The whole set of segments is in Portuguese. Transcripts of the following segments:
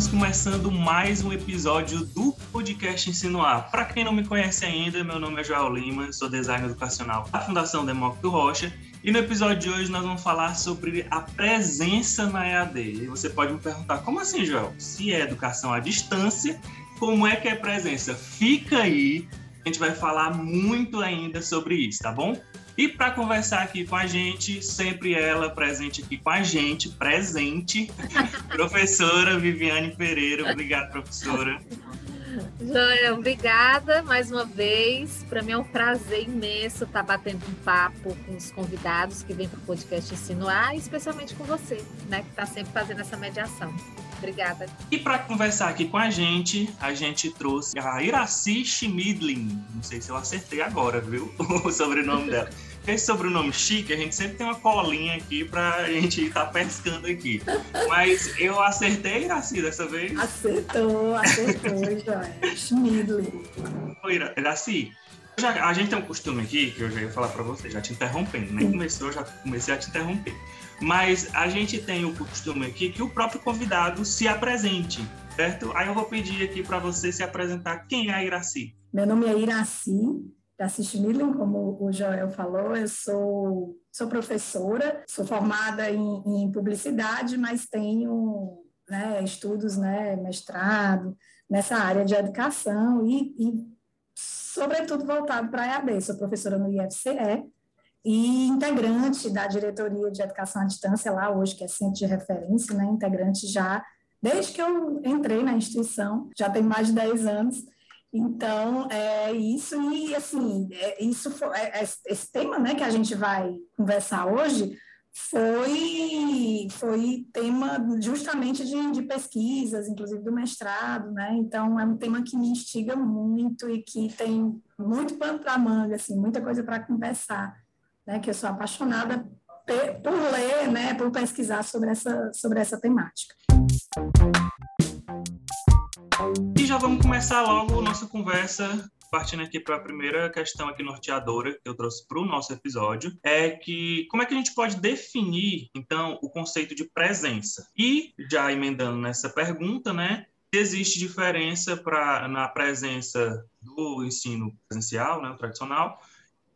Estamos começando mais um episódio do podcast Insinuar. Para quem não me conhece ainda, meu nome é Joel Lima, sou designer educacional da Fundação Demócrito Rocha e no episódio de hoje nós vamos falar sobre a presença na EAD. E você pode me perguntar, como assim, Joel? Se é educação à distância, como é que é presença? Fica aí, a gente vai falar muito ainda sobre isso, tá bom? E para conversar aqui com a gente, sempre ela presente aqui com a gente, presente, professora Viviane Pereira. Obrigado, professora. Joia, obrigada mais uma vez. Para mim é um prazer imenso estar batendo um papo com os convidados que vêm para o podcast Insinuar, especialmente com você, né, que está sempre fazendo essa mediação. Obrigada. E para conversar aqui com a gente, a gente trouxe a Iraci Schmidlin. Não sei se eu acertei agora, viu? o sobrenome dela esse sobrenome chique, a gente sempre tem uma colinha aqui pra gente estar tá pescando aqui. Mas eu acertei, Iraci, dessa vez? Acertou, acertou, Joia. Schmidley. Oi, Iraci, já, a gente tem um costume aqui, que eu já ia falar para você, já te interrompendo, nem começou, já comecei a te interromper. Mas a gente tem o costume aqui que o próprio convidado se apresente, certo? Aí eu vou pedir aqui para você se apresentar. Quem é a Iraci? Meu nome é Iraci, Assis Millen, como o Joel falou, eu sou, sou professora, sou formada em, em publicidade, mas tenho né, estudos, né, mestrado nessa área de educação e, e sobretudo voltado para a EAD. Sou professora no IFCE e integrante da diretoria de educação à distância lá hoje, que é centro de referência, né, integrante já desde que eu entrei na instituição, já tem mais de 10 anos, então, é isso, e assim, é, isso foi, é, é, esse tema né, que a gente vai conversar hoje foi, foi tema justamente de, de pesquisas, inclusive do mestrado, né? Então, é um tema que me instiga muito e que tem muito pano para manga, assim, muita coisa para conversar, né? Que eu sou apaixonada por ler, né? Por pesquisar sobre essa, sobre essa temática. E já vamos começar logo nossa conversa partindo aqui para a primeira questão aqui norteadora que eu trouxe para o nosso episódio, é que como é que a gente pode definir, então, o conceito de presença? E, já emendando nessa pergunta, né, existe diferença pra, na presença do ensino presencial, né, tradicional,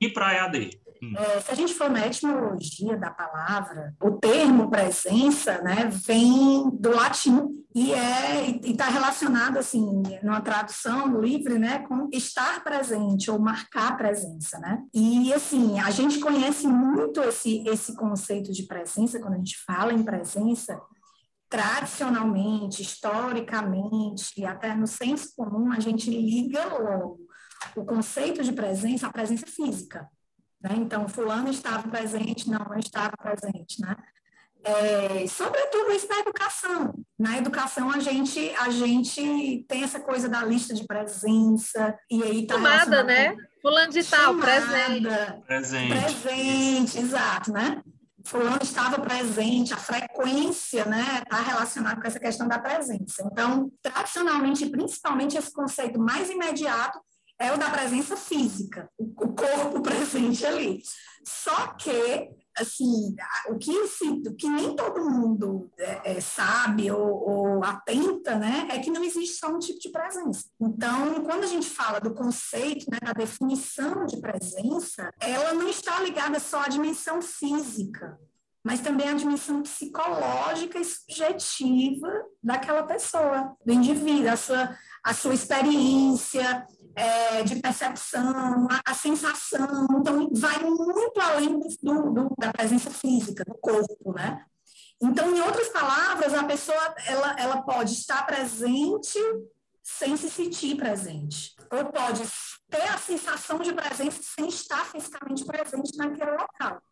e para a EAD? É, se a gente for na etimologia da palavra, o termo presença né, vem do latim e é está relacionado assim numa tradução livre né com estar presente ou marcar presença né? E assim a gente conhece muito esse esse conceito de presença quando a gente fala em presença tradicionalmente historicamente e até no senso comum a gente liga logo o conceito de presença à presença física né? Então, fulano estava presente, não, não estava presente, né? É, sobretudo isso na educação. Na educação a gente a gente tem essa coisa da lista de presença e aí tá chamada, né? Fulano de tal, presente. Presente. Presente, exato, né? Fulano estava presente, a frequência, né, está relacionada com essa questão da presença. Então, tradicionalmente, principalmente esse conceito mais imediato é o da presença física, o corpo presente ali. Só que, assim, o que, se, o que nem todo mundo é, é, sabe ou, ou, atenta, né, é que não existe só um tipo de presença. Então, quando a gente fala do conceito, né, da definição de presença, ela não está ligada só à dimensão física, mas também à dimensão psicológica e subjetiva daquela pessoa, do indivíduo, a sua, a sua experiência, é, de percepção, a, a, sensação. Então, vai muito além do, do, da presença física, do corpo, né? Então, em outras palavras, a pessoa ela, ela pode estar presente sem se sentir presente, ou pode ter a sensação de presença sem estar fisicamente presente naquele local.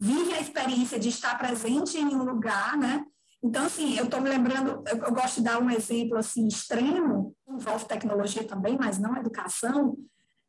Vive a experiência de estar presente em um lugar, né? Então, assim, eu estou me lembrando, eu, eu, gosto de dar um exemplo assim extremo, envolve tecnologia também, mas não educação,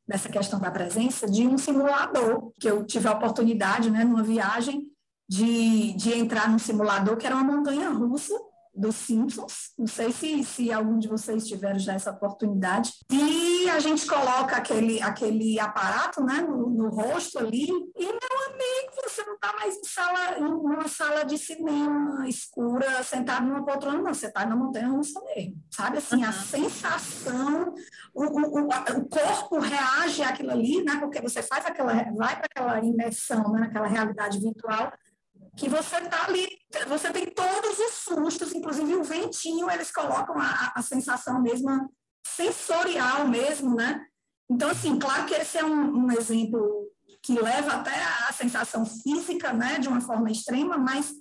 nessa questão da presença, de um simulador, que eu tive a oportunidade, né, numa viagem, de, de entrar num simulador que era uma montanha russa dos Simpsons. Não sei se, se algum de vocês tiveram já essa oportunidade. E a gente coloca aquele, aquele aparato né, no, no rosto ali, e meu amigo, você não está mais em sala, em uma sala de cinema escura, sentado numa poltrona, não, você está na montanha russa mesmo, sabe? Assim, a sensação, o, o, o, corpo reage àquilo ali, né? Porque você faz aquela, vai para aquela imersão, né? naquela realidade virtual, que você está ali, você tem todos os sustos, inclusive o ventinho, eles colocam a, a sensação mesmo sensorial mesmo, né? Então, assim, claro que esse é um, um exemplo que leva até a sensação física, né, de uma forma extrema, mas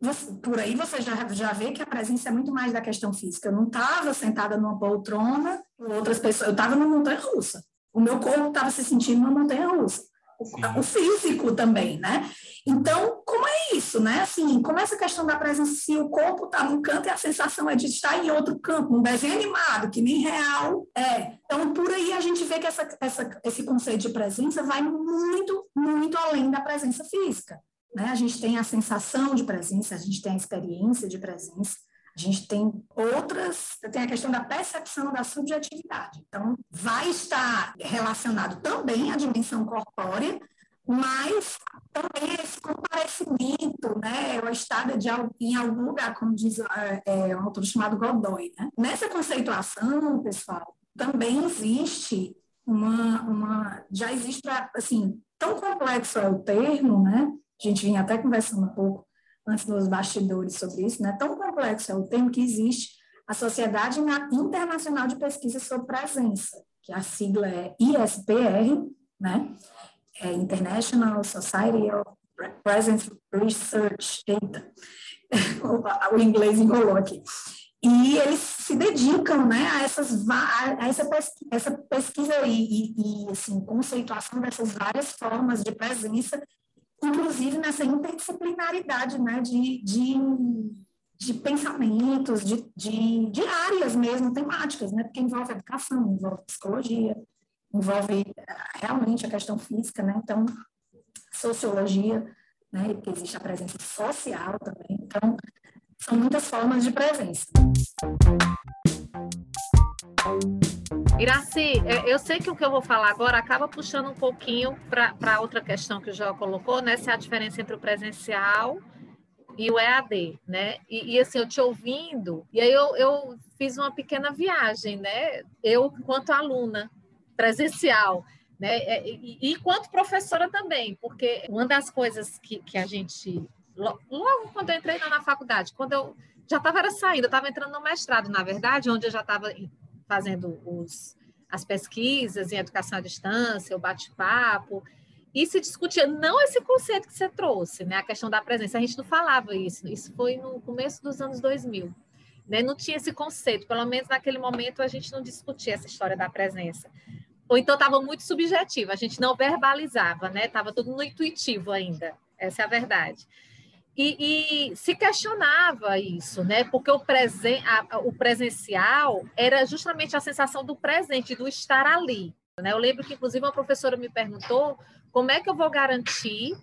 você, por aí você já, já vê que a presença é muito mais da questão física. Eu não estava sentada numa poltrona, outras pessoas, eu estava numa montanha russa. O meu corpo estava se sentindo numa montanha russa o, físico também, né? Então, como é isso, né? Assim, como é essa questão da presença, se o corpo está num canto e a sensação é de estar em outro campo, num desenho animado, que nem real é. Então, por aí a gente vê que essa, essa, esse conceito de presença vai muito, muito além da presença física. Né? A gente tem a sensação de presença, a gente tem a experiência de presença, a gente tem outras, tem a questão da percepção da subjetividade. Então, vai estar relacionado também à dimensão corpórea, mas também esse comparecimento, né, o estado de em algum lugar, como diz é, é, um autor chamado Godoy. Né? Nessa conceituação, pessoal, também existe uma, uma já existe, assim, tão complexo é o termo, né? A gente vinha até conversando um pouco antes nos bastidores sobre isso, né? Tão complexo é o termo que existe a Sociedade Internacional de Pesquisa sobre Presença, que a sigla é ISPR, né? É International Society of Presence Research. Eita, o inglês enrolou aqui. E eles se dedicam né, a, essas, a essa, pesquisa, essa pesquisa e, e, e assim, conceituação dessas várias formas de presença inclusive nessa interdisciplinaridade né, de, de, de pensamentos, de, de, de, áreas mesmo, temáticas, né, porque envolve educação, envolve psicologia, envolve eh, realmente a questão física, né, então, sociologia, né, porque existe a presença social também, então, são muitas formas de presença. Iraci, é, eu sei que o que eu vou falar agora acaba puxando um pouquinho para outra questão que o João colocou, né? Se a diferença entre o presencial e o EAD, né? E, e, assim, eu te ouvindo, e aí eu, eu fiz uma pequena viagem, né? Eu, enquanto aluna presencial, né? É, e, e enquanto professora também, porque uma das coisas que, que a gente. Logo quando eu entrei na faculdade, quando eu já estava saindo, eu estava entrando no mestrado, na verdade, onde eu já estava fazendo os, as pesquisas em educação à distância, o bate-papo, e se discutia não esse conceito que você trouxe, né, a questão da presença. A gente não falava isso, isso foi no começo dos anos 2000. Né? Não tinha esse conceito, pelo menos naquele momento a gente não discutia essa história da presença. Ou então estava muito subjetivo, a gente não verbalizava, né? Estava tudo no intuitivo ainda. Essa é a verdade. E, e, se questionava isso, né? Porque o, presen a, o presencial era justamente a sensação do presente, do estar ali. Né? Eu lembro que, inclusive, uma professora me perguntou como é que eu vou garantir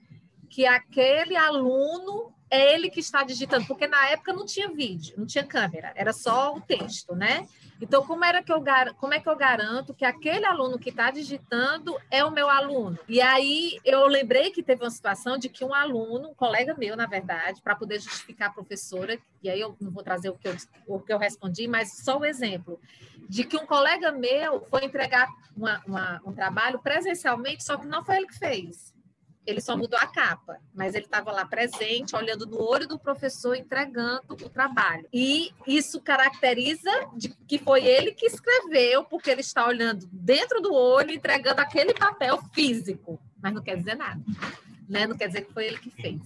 que aquele aluno é ele que está digitando, porque na época não tinha vídeo, não tinha câmera, era só o texto, né? Então, como, era que eu, como é que eu garanto que aquele aluno que está digitando é o meu aluno? E aí eu lembrei que teve uma situação de que um aluno, um colega meu, na verdade, para poder justificar a professora, e aí eu não vou trazer o que eu, o que eu respondi, mas só o exemplo, de que um colega meu foi entregar uma, uma, um trabalho presencialmente, só que não foi ele que fez ele só mudou a capa, mas ele estava lá presente, olhando no olho do professor, entregando o trabalho. E isso caracteriza que foi ele que escreveu, porque ele está olhando dentro do olho, entregando aquele papel físico, mas não quer dizer nada, né? Não quer dizer que foi ele que fez.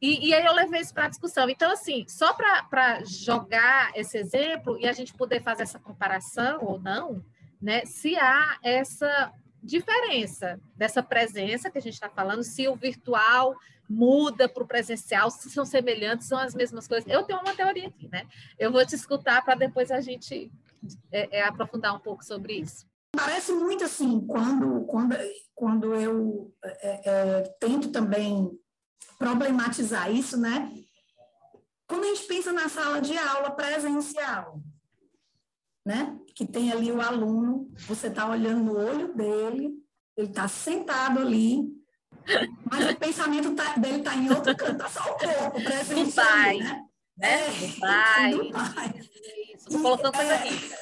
E, e aí eu levei isso para a discussão. Então, assim, só para jogar esse exemplo e a gente poder fazer essa comparação ou não, né? Se há essa diferença dessa presença que a gente está falando, se o virtual muda para o presencial, se são semelhantes, são as mesmas coisas. Eu tenho uma teoria aqui, né? Eu vou te escutar para depois a gente é, é, aprofundar um pouco sobre isso. Parece muito assim, quando, quando, quando eu é, é tento também problematizar isso, né? Quando a gente pensa na sala de aula presencial, né? Que tem ali o aluno, você está olhando no olho dele, ele está sentado ali, mas o pensamento tá, dele está em outro canto, tá só o corpo presente. Dubai, né? né? É, Dubai. Dubai. Isso, tô colocando coisa é. rica.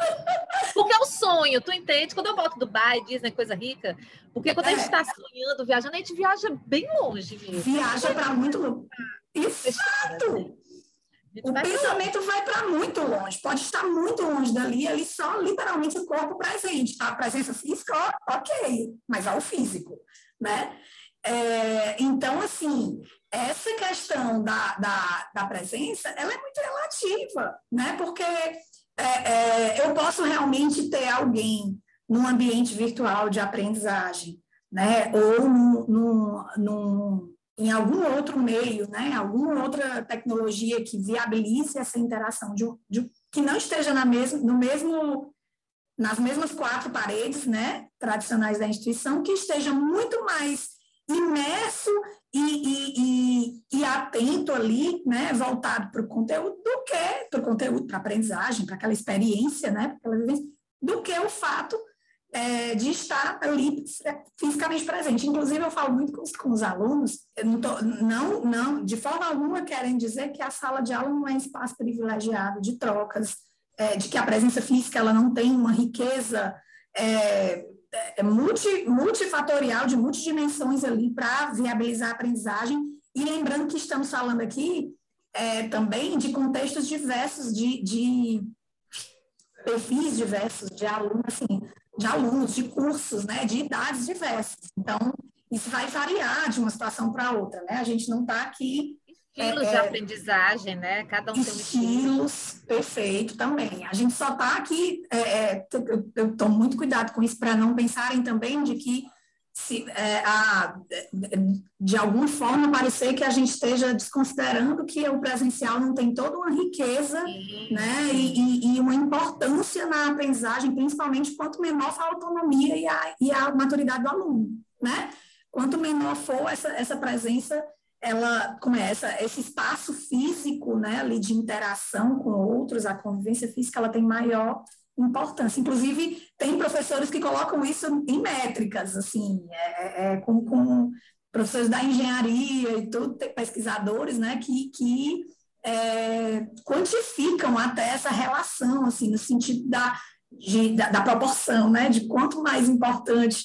Porque é o sonho, tu entende? Quando eu boto Dubai, Disney, coisa rica, porque quando é. a gente está sonhando, viajando, a gente viaja bem longe mesmo. Viaja para muito longe. Exato! O pensamento vai para muito longe, pode estar muito longe dali, ali só literalmente o corpo presente, tá? A presença física, ok, mas ao físico, né? É, então, assim, essa questão da, da, da presença, ela é muito relativa, né? Porque é, é, eu posso realmente ter alguém num ambiente virtual de aprendizagem, né? Ou num, num, num em algum outro meio, né, alguma outra tecnologia que viabilize essa interação, de, de, que não esteja na mesmo, no mesmo, nas mesmas quatro paredes né, tradicionais da instituição, que esteja muito mais imerso e, e, e, e atento ali, né, voltado para o conteúdo, do que para o conteúdo, para a aprendizagem, para aquela experiência, né, do que o fato é, de estar ali fisicamente presente. Inclusive, eu falo muito com os, com os alunos, não, tô, não, não, de forma alguma querem dizer que a sala de aula não é espaço privilegiado de trocas, é, de que a presença física ela não tem uma riqueza é, é multi, multifatorial, de multidimensões ali para viabilizar a aprendizagem. E lembrando que estamos falando aqui é, também de contextos diversos, de, de perfis diversos de alunos, assim, de alunos, de cursos, né, de idades diversas. Então, isso vai variar de uma situação para outra, né? A gente não está aqui Estilos é, de é, aprendizagem, né? Cada um tem um estilo. Estilos, perfeito, também. A gente só está aqui, é, é eu tomo muito cuidado com isso para não pensarem também de que se, é, a, de alguma forma parecer que a gente esteja desconsiderando que o presencial não tem toda uma riqueza né, e, e, uma importância na aprendizagem, principalmente quanto menor for a autonomia e a, e a maturidade do aluno. Né? Quanto menor for essa, essa presença, ela começa, esse espaço físico né, ali de interação com outros, a convivência física, ela tem maior importância. Inclusive, tem professores que colocam isso em métricas, assim, é, é, é, com, com, professores da engenharia e tudo, pesquisadores, né, que, que é, quantificam até essa relação, assim, no sentido da, de, da, da, proporção, né, de quanto mais importante,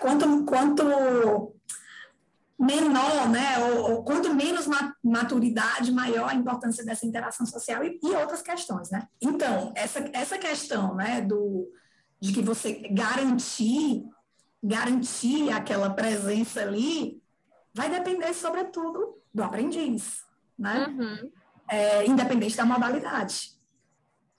quanto, quanto menor, né, ou, ou, quanto menos maturidade, maior a importância dessa interação social e, e, outras questões, né? Então, essa, essa questão, né, do, de que você garantir, garantir aquela presença ali, vai depender, sobretudo, do aprendiz, né? Uhum. É, independente da modalidade.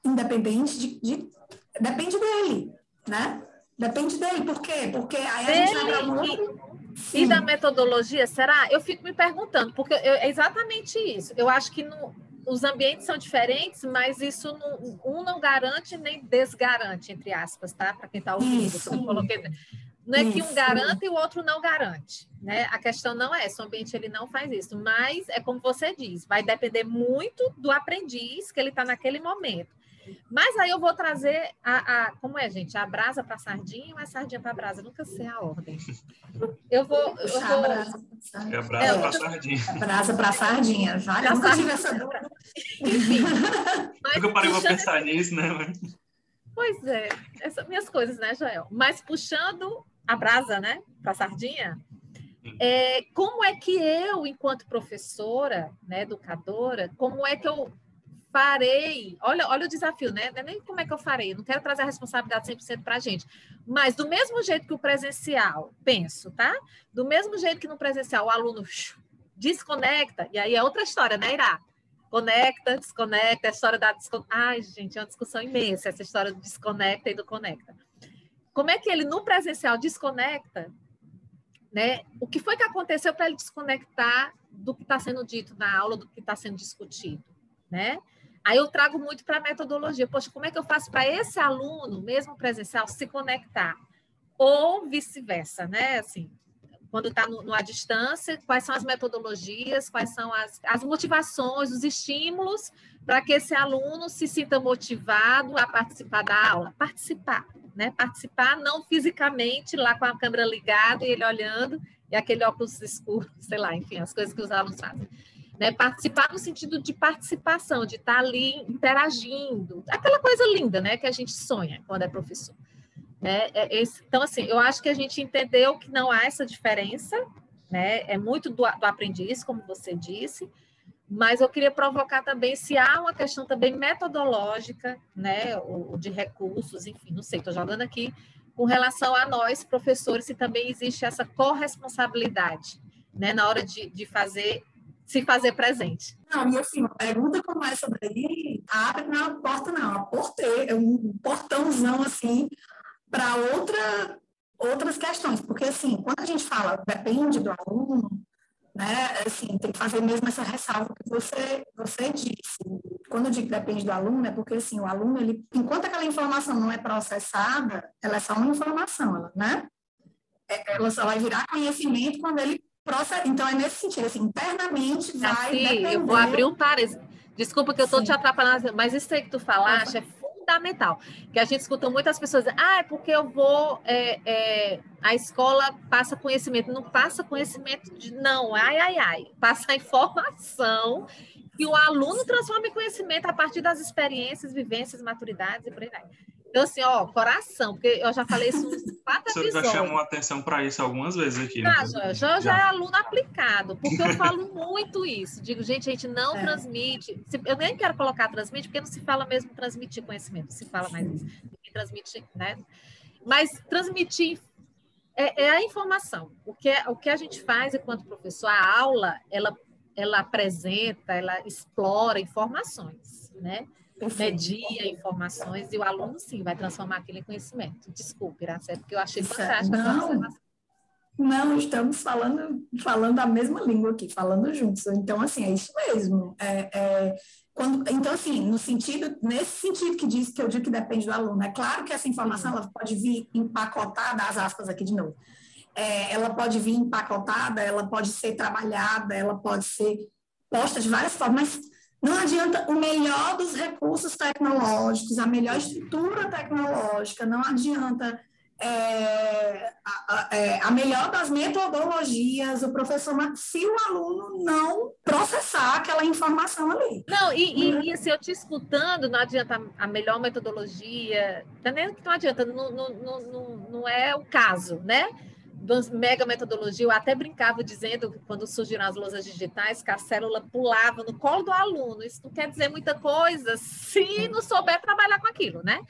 Independente de, de, Depende dele, né? Depende dele. Por quê? Porque aí a gente um outro Sim. E da metodologia, será? Eu fico me perguntando, porque eu, é exatamente isso. Eu acho que no, os ambientes são diferentes, mas isso não, um não garante nem desgarante, entre aspas, tá? Para quem está ouvindo. Eu coloquei, não é que um garante e o outro não garante, né? A questão não é essa, o ambiente ele não faz isso, mas é como você diz, vai depender muito do aprendiz que ele está naquele momento. Mas aí eu vou trazer a, a como é, gente? A brasa para sardinha ou a sardinha para brasa? Eu nunca sei a ordem. Eu vou. Eu vou... A brasa, é a brasa é, para sardinha. A brasa para sardinha. Vale, eu nunca tive essa dúvida. Enfim. Mas eu parei para pensar nisso, né? Pois é, essas minhas coisas, né, Joel? Mas puxando a brasa, né, para sardinha, é, como é que eu, enquanto professora, né, educadora, como é que eu farei. Olha, olha o desafio, né? Não é nem como é que eu farei, não quero trazer a responsabilidade 100% para a gente. Mas do mesmo jeito que o presencial, penso, tá? Do mesmo jeito que no presencial o aluno desconecta, e aí é outra história, né, Irá? Conecta, desconecta, a história da desconecta. Ai, gente, é uma discussão imensa essa história do desconecta e do conecta. Como é que ele no presencial desconecta, né? O que foi que aconteceu para ele desconectar do que está sendo dito na aula, do que está sendo discutido, né? Aí eu trago muito para a metodologia. Poxa, como é que eu faço para esse aluno, mesmo presencial, se conectar? Ou vice-versa, né? Assim, quando está à distância, quais são as metodologias, quais são as, as motivações, os estímulos para que esse aluno se sinta motivado a participar da aula. Participar, né? Participar não fisicamente, lá com a câmera ligada e ele olhando, e aquele óculos escuro, sei lá, enfim, as coisas que os alunos fazem. Né? Participar no sentido de participação, de estar tá ali interagindo, aquela coisa linda, né, que a gente sonha quando é professor. Né? É então, assim, eu acho que a gente entendeu que não há essa diferença, né? É muito do, do aprendiz, como você disse, mas eu queria provocar também se há uma questão também metodológica, né, ou de recursos, enfim, não sei, estou jogando aqui com relação a nós, professores, se também existe essa corresponsabilidade, né, na hora de, de fazer, se fazer presente. Não, e assim, uma pergunta como essa daí, abre na porta não, a porteira, um portãozão assim, para outra, outras questões, porque assim, quando a gente fala depende do aluno, né, assim, tem que fazer mesmo essa ressalva que você, você disse. Quando eu digo depende do aluno, é porque assim, o aluno, ele, enquanto aquela informação não é processada, ela é só uma informação, ela, né? É, ela só vai virar conhecimento quando ele. Então, é nesse sentido, assim, internamente vai. Assim, depender... eu vou abrir um parênteses. Desculpa que eu estou te atrapalhando, mas isso aí que tu falaste é fundamental. Que a gente escuta muitas pessoas dizer, ah, é porque eu vou, é, é, a escola passa conhecimento. Não passa conhecimento de, não, ai, ai, ai. Passa informação que o aluno transforma em conhecimento a partir das experiências, vivências, maturidades e por aí vai. Então, assim, ó, coração, porque eu já falei isso uns quatro episódios. Você já chamou atenção para isso algumas vezes aqui, né? Ah, já, já, já, é aluno aplicado, porque eu falo muito isso. Digo, gente, a gente não é. transmite. Eu nem quero colocar transmite, porque não se fala mesmo transmitir conhecimento, se fala mais isso. Transmite, né? Mas transmitir é, é, a informação. O que, o que a gente faz enquanto professor, a aula, ela, ela apresenta, ela explora informações, né? Media informações e o aluno, sim, vai transformar aquilo em conhecimento. Desculpe, Iracema, porque eu achei fantástico não, não, estamos falando, falando a mesma língua aqui, falando juntos. Então, assim, é isso mesmo. É, é, quando, então, assim, no sentido, nesse sentido que diz que eu digo que depende do aluno, é claro que essa informação ela pode vir empacotada, as aspas aqui de novo. É, ela pode vir empacotada, ela pode ser trabalhada, ela pode ser posta de várias formas, mas não adianta o melhor dos recursos tecnológicos, a melhor estrutura tecnológica, não adianta é, a, a, é, a, melhor das metodologias, o professor, se o aluno não processar aquela informação ali. Não, e, e, e assim, eu te escutando, não adianta a melhor metodologia, tá não adianta, não, não, não, não é o caso, né? Mega metodologia, eu até brincava dizendo que quando surgiram as lousas digitais, que a célula pulava no colo do aluno. Isso não quer dizer muita coisa se não souber trabalhar com aquilo, né?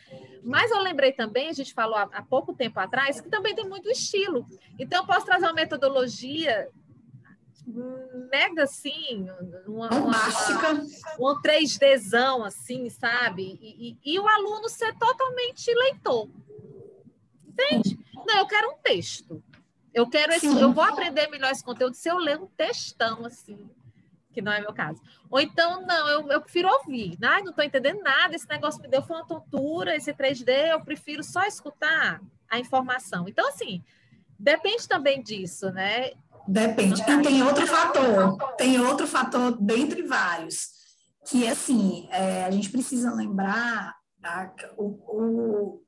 Mas eu lembrei também, a gente falou há, pouco tempo atrás, que também tem muito estilo. Então, eu posso trazer uma metodologia mega assim, uma, uma, um 3Dzão assim, sabe? E, e, e o aluno ser totalmente leitor. Entende? Não, eu quero um texto. Eu quero esse, eu vou aprender melhor esse conteúdo se eu ler um textão, assim, que não é meu caso. Ou então, não, eu, eu prefiro ouvir. Ai, não estou entendendo nada, esse negócio me deu foi uma tontura, esse 3D, eu prefiro só escutar a informação. Então, assim, depende também disso, né? Depende. E tem outro fator, tem outro fator dentre vários, que assim, é, a gente precisa lembrar tá, o, o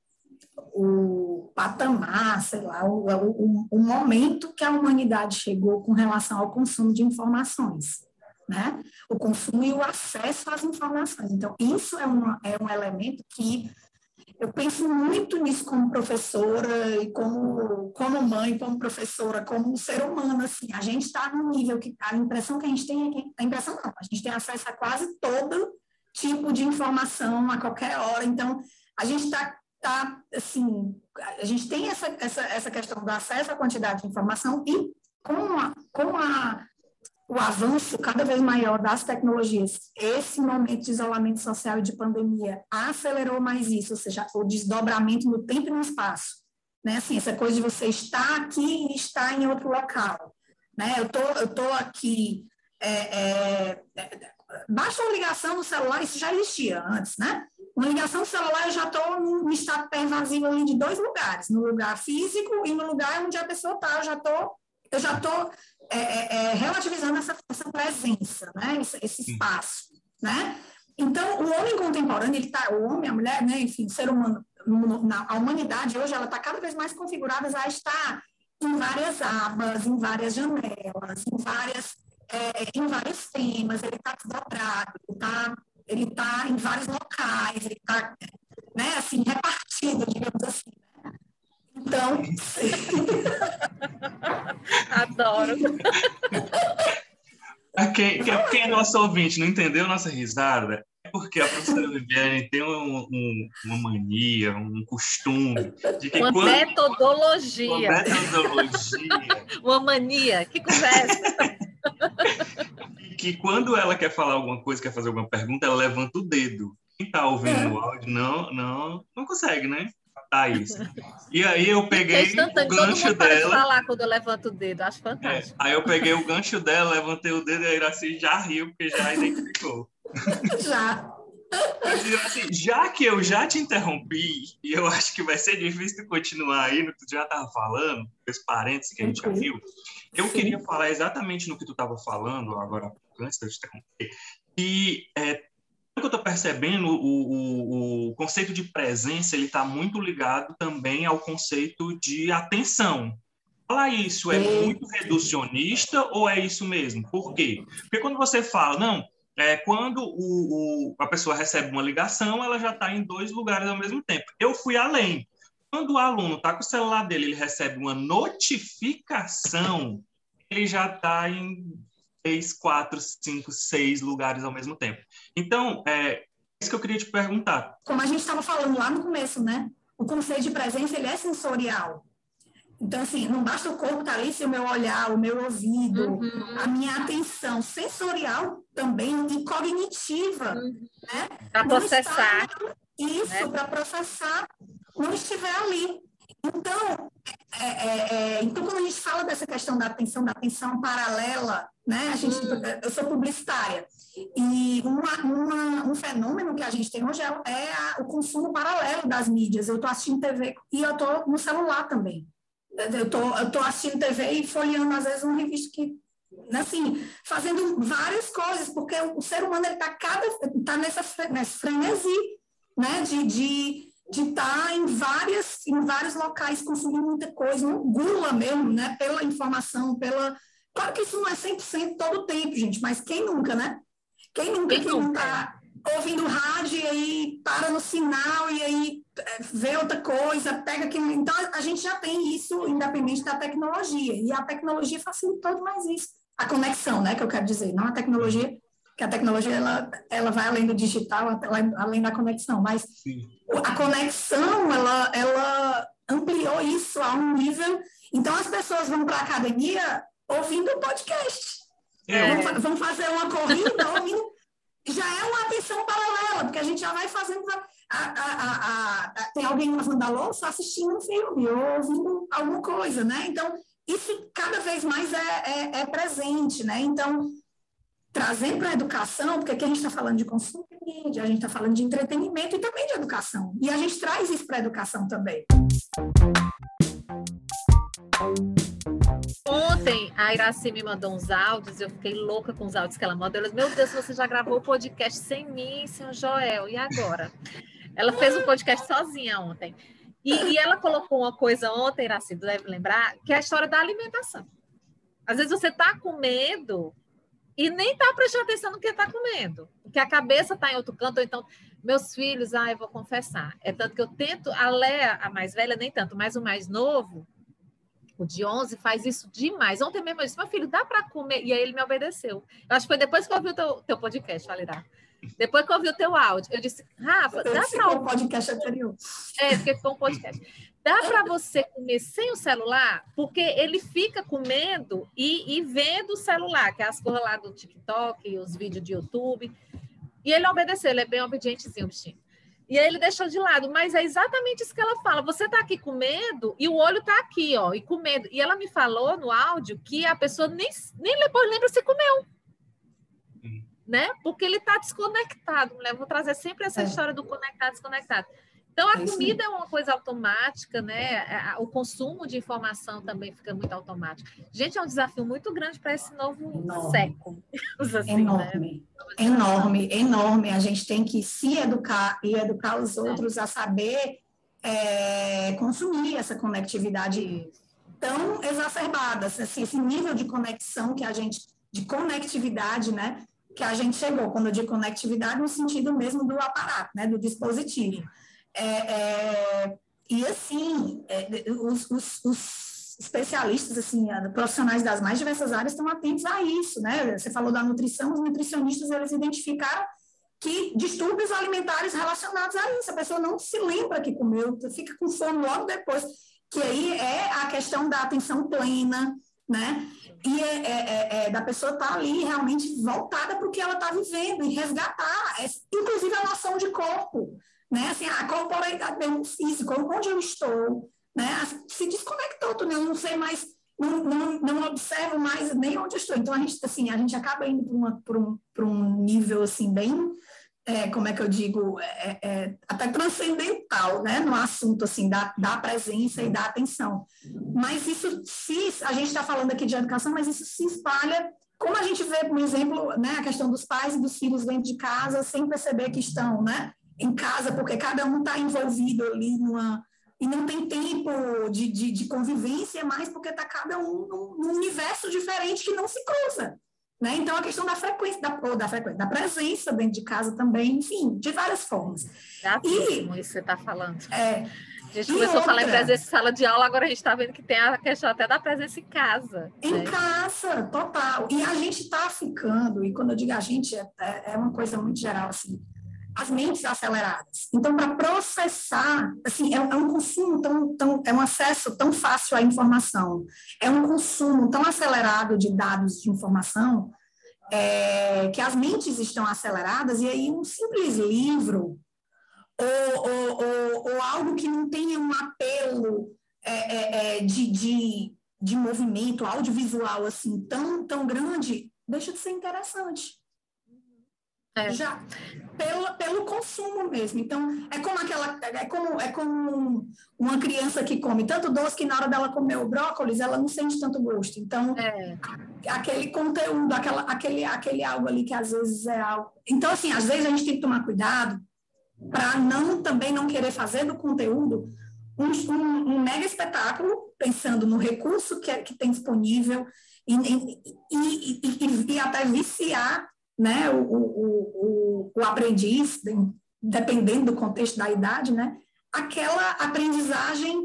o patamar, sei lá, o, o, o, momento que a humanidade chegou com relação ao consumo de informações, né? O consumo e o acesso às informações. Então, isso é, uma, é um elemento que eu penso muito nisso como professora e como, como mãe, como professora, como ser humano, assim, a gente está num nível que a impressão que a gente tem é que, a impressão não, a gente tem acesso a quase todo tipo de informação a qualquer hora, então a gente está tá, assim, a gente tem essa, essa, essa questão do acesso à quantidade de informação e com, a, com a, o avanço cada vez maior das tecnologias, esse momento de isolamento social e de pandemia acelerou mais isso, ou seja, o desdobramento no tempo e no espaço. Né? Assim, essa coisa de você estar aqui e estar em outro local. Né? Eu tô, eu tô aqui, é, é, é basta uma ligação no celular, isso já existia antes, né? Uma ligação celular, eu já estou num estado pervasivo ali de dois lugares, no lugar físico e no lugar onde a pessoa está, eu já estou eu já estou é, é, é, relativizando essa, essa presença, né? esse, esse espaço. Né? Então, o homem contemporâneo, ele tá, o homem, a mulher, né, enfim, o ser humano, na, a humanidade hoje, ela está cada vez mais configurada a estar em várias abas, em várias janelas, em, várias, é, em vários temas, ele está desdobrado, está ele tá em vários locais, ele está né, assim, repartido, digamos assim. Né? Então. Adoro. Quem, quem é nosso ouvinte não entendeu nossa risada, porque a professora Viviane tem um, um, uma mania, um costume de que uma quando... metodologia. Uma metodologia. uma mania. Que conversa. que quando ela quer falar alguma coisa, quer fazer alguma pergunta, ela levanta o dedo. Quem está ouvindo é. o áudio não, não, não consegue, né? Tá isso. E aí eu peguei o gancho dela. falar quando eu levanto o dedo, acho fantástico. É, aí eu peguei o gancho dela, levantei o dedo e a Iraci já riu, porque já identificou. Já. Assim, já que eu já te interrompi, e eu acho que vai ser difícil continuar aí no que tu já estava falando, esse parênteses que a gente já viu, eu Sim. queria falar exatamente no que tu estava falando agora, antes de eu te interromper, e é, que eu estou percebendo, o, o, o, conceito de presença ele está muito ligado também ao conceito de atenção. Falar isso é muito reducionista ou é isso mesmo? Por quê? Porque quando você fala, não, é, quando o, o, a pessoa recebe uma ligação, ela já está em dois lugares ao mesmo tempo. Eu fui além. Quando o aluno está com o celular dele, ele recebe uma notificação, ele já está em três, quatro, cinco, seis lugares ao mesmo tempo. Então, é isso que eu queria te perguntar. Como a gente estava falando lá no começo, né? O conceito de presença ele é sensorial. Então, assim, não basta o corpo estar tá ali, se o meu olhar, o meu ouvido, uhum. a minha atenção sensorial também e cognitiva, uhum. né? Para processar. isso, né? para processar, não estiver ali. Então, é, é, é, então, quando a gente fala dessa questão da atenção, da atenção paralela, né? A gente, uhum. Eu sou publicitária. E uma, uma, um fenômeno que a gente tem hoje é, é a, o consumo paralelo das mídias. Eu estou assistindo TV e eu estou no celular também. Eu tô, eu tô assistindo TV e folheando, às vezes, uma revista que, assim, fazendo várias coisas, porque o ser humano, ele tá cada, tá nessa, nessa frenesi, né, de, de de estar tá em várias em vários locais consumindo muita coisa, um gula mesmo, né, pela informação, pela Claro que isso não é 100% todo o tempo, gente, mas quem nunca, né? Quem nunca, quem, quem nunca? Tá ouvindo rádio e aí para no sinal e aí vê outra coisa, pega aquilo. Então, a gente já tem isso independente da tecnologia. E a tecnologia facilita mais isso. A conexão, né, que eu quero dizer. Não a tecnologia, que a tecnologia ela, ela vai além do digital, além da conexão. Mas Sim. a conexão, ela, ela ampliou isso a um nível... Então, as pessoas vão para a academia ouvindo o podcast. É. Vão, vão fazer uma corrida ouvindo já é uma atenção paralela, porque a gente já vai fazendo. A, a, a, tem alguém lavando a louça assistindo um filme ou ouvindo alguma coisa, né? Então, isso cada vez mais é, é, é presente, né? Então, trazendo para a educação, porque aqui a gente está falando de consumo de mídia, a gente está falando de entretenimento e também de educação. E a gente traz isso para a educação também. Ontem a Iraci me mandou uns áudios, eu fiquei louca com os áudios que ela mandou. Ela disse, meu Deus, você já gravou o podcast sem mim, seu Joel, e agora? Ela fez um podcast sozinha ontem. E, e ela colocou uma coisa ontem, Iraci, deve lembrar, que é a história da alimentação. Às vezes você está com medo e nem está prestando atenção no que está comendo, porque a cabeça está em outro canto, ou então, meus filhos, ah, eu vou confessar, é tanto que eu tento, a Léa, a mais velha, nem tanto, mas o mais novo, o de 11 faz isso demais. Ontem mesmo eu disse, meu filho, dá para comer? E aí ele me obedeceu. Eu acho que foi depois que eu ouvi o teu, teu podcast, Validar. Depois que eu ouvi o teu áudio, eu disse, Rafa, dá para... o podcast anterior. É, porque ficou um podcast. Dá para você comer sem o celular? Porque ele fica comendo e, e vendo o celular, que é as coisas lá do TikTok, os vídeos de YouTube. E ele obedeceu, ele é bem obedientezinho, bichinho. E aí ele deixou de lado, mas é exatamente isso que ela fala. Você está aqui com medo e o olho está aqui, ó, e com medo. E ela me falou no áudio que a pessoa nem, nem depois lembra se comeu. Né? Porque ele está desconectado, mulher. Vou trazer sempre essa é. história do conectado, desconectado. Então, a é comida é uma coisa automática, né? O consumo de informação também fica muito automático. Gente, é um desafio muito grande para esse novo enorme. século. Assim, enorme, né? enorme, enorme. A gente tem que se educar e educar os outros é. a saber é, consumir essa conectividade tão exacerbada, assim, esse nível de conexão que a gente, de conectividade, né? Que a gente chegou, quando eu digo conectividade, no sentido mesmo do aparato, né? Do dispositivo. É, é, e assim, é, os, os, os, especialistas, assim, profissionais das mais diversas áreas estão atentos a isso, né? Você falou da nutrição, os nutricionistas eles identificaram que distúrbios alimentares relacionados a isso, a pessoa não se lembra que comeu, fica com fome logo depois, que aí é a questão da atenção plena, né? E é, é, é, é da pessoa estar tá ali realmente voltada para o que ela está vivendo e resgatar, inclusive a noção de corpo né? Assim, a corporalidade mesmo físico, onde eu estou, né? Se desconectou, tu não sei mais, não, não, não observo mais nem onde eu estou. Então a gente, assim, a gente acaba indo para um, um nível assim bem é, como é que eu digo, é, é, até transcendental, né, no assunto, assim, da, da presença e da atenção. Mas isso, se a gente está falando aqui de educação, mas isso se espalha, como a gente vê, por exemplo, né, a questão dos pais e dos filhos dentro de casa, sem perceber que estão, né, em casa, porque cada um está envolvido ali numa. E não tem tempo de, de, de convivência mais, porque está cada um num, num, universo diferente que não se cruza. Né? Então, a questão da frequência, da, ou da frequência, da presença dentro de casa também, enfim, de várias formas. Gratíssimo e, isso que você está falando. É, a gente começou outra, a falar em presença em sala de aula, agora a gente está vendo que tem a questão até da presença em casa. Em né? casa, total. E a gente está ficando, e quando eu digo a gente, é, é uma coisa muito geral, assim, as mentes aceleradas. Então, para processar, assim, é, é, um consumo tão, tão, é um acesso tão fácil à informação, é um consumo tão acelerado de dados de informação, é, que as mentes estão aceleradas, e aí um simples livro, ou, ou, ou, ou algo que não tenha um apelo é, é, é de, de, de movimento audiovisual assim tão, tão grande, deixa de ser interessante. É. Já pelo, pelo consumo mesmo. Então, é como aquela. É como, é como uma criança que come tanto doce que na hora dela comer o brócolis, ela não sente tanto gosto. Então, é. aquele conteúdo, aquela, aquele, aquele algo ali que às vezes é algo. Então, assim, às vezes a gente tem que tomar cuidado para não também não querer fazer do conteúdo um, um, um mega espetáculo, pensando no recurso que, é, que tem disponível e, e, e, e, e até viciar né, o, o, o, o aprendiz, dependendo do contexto da idade, né, aquela aprendizagem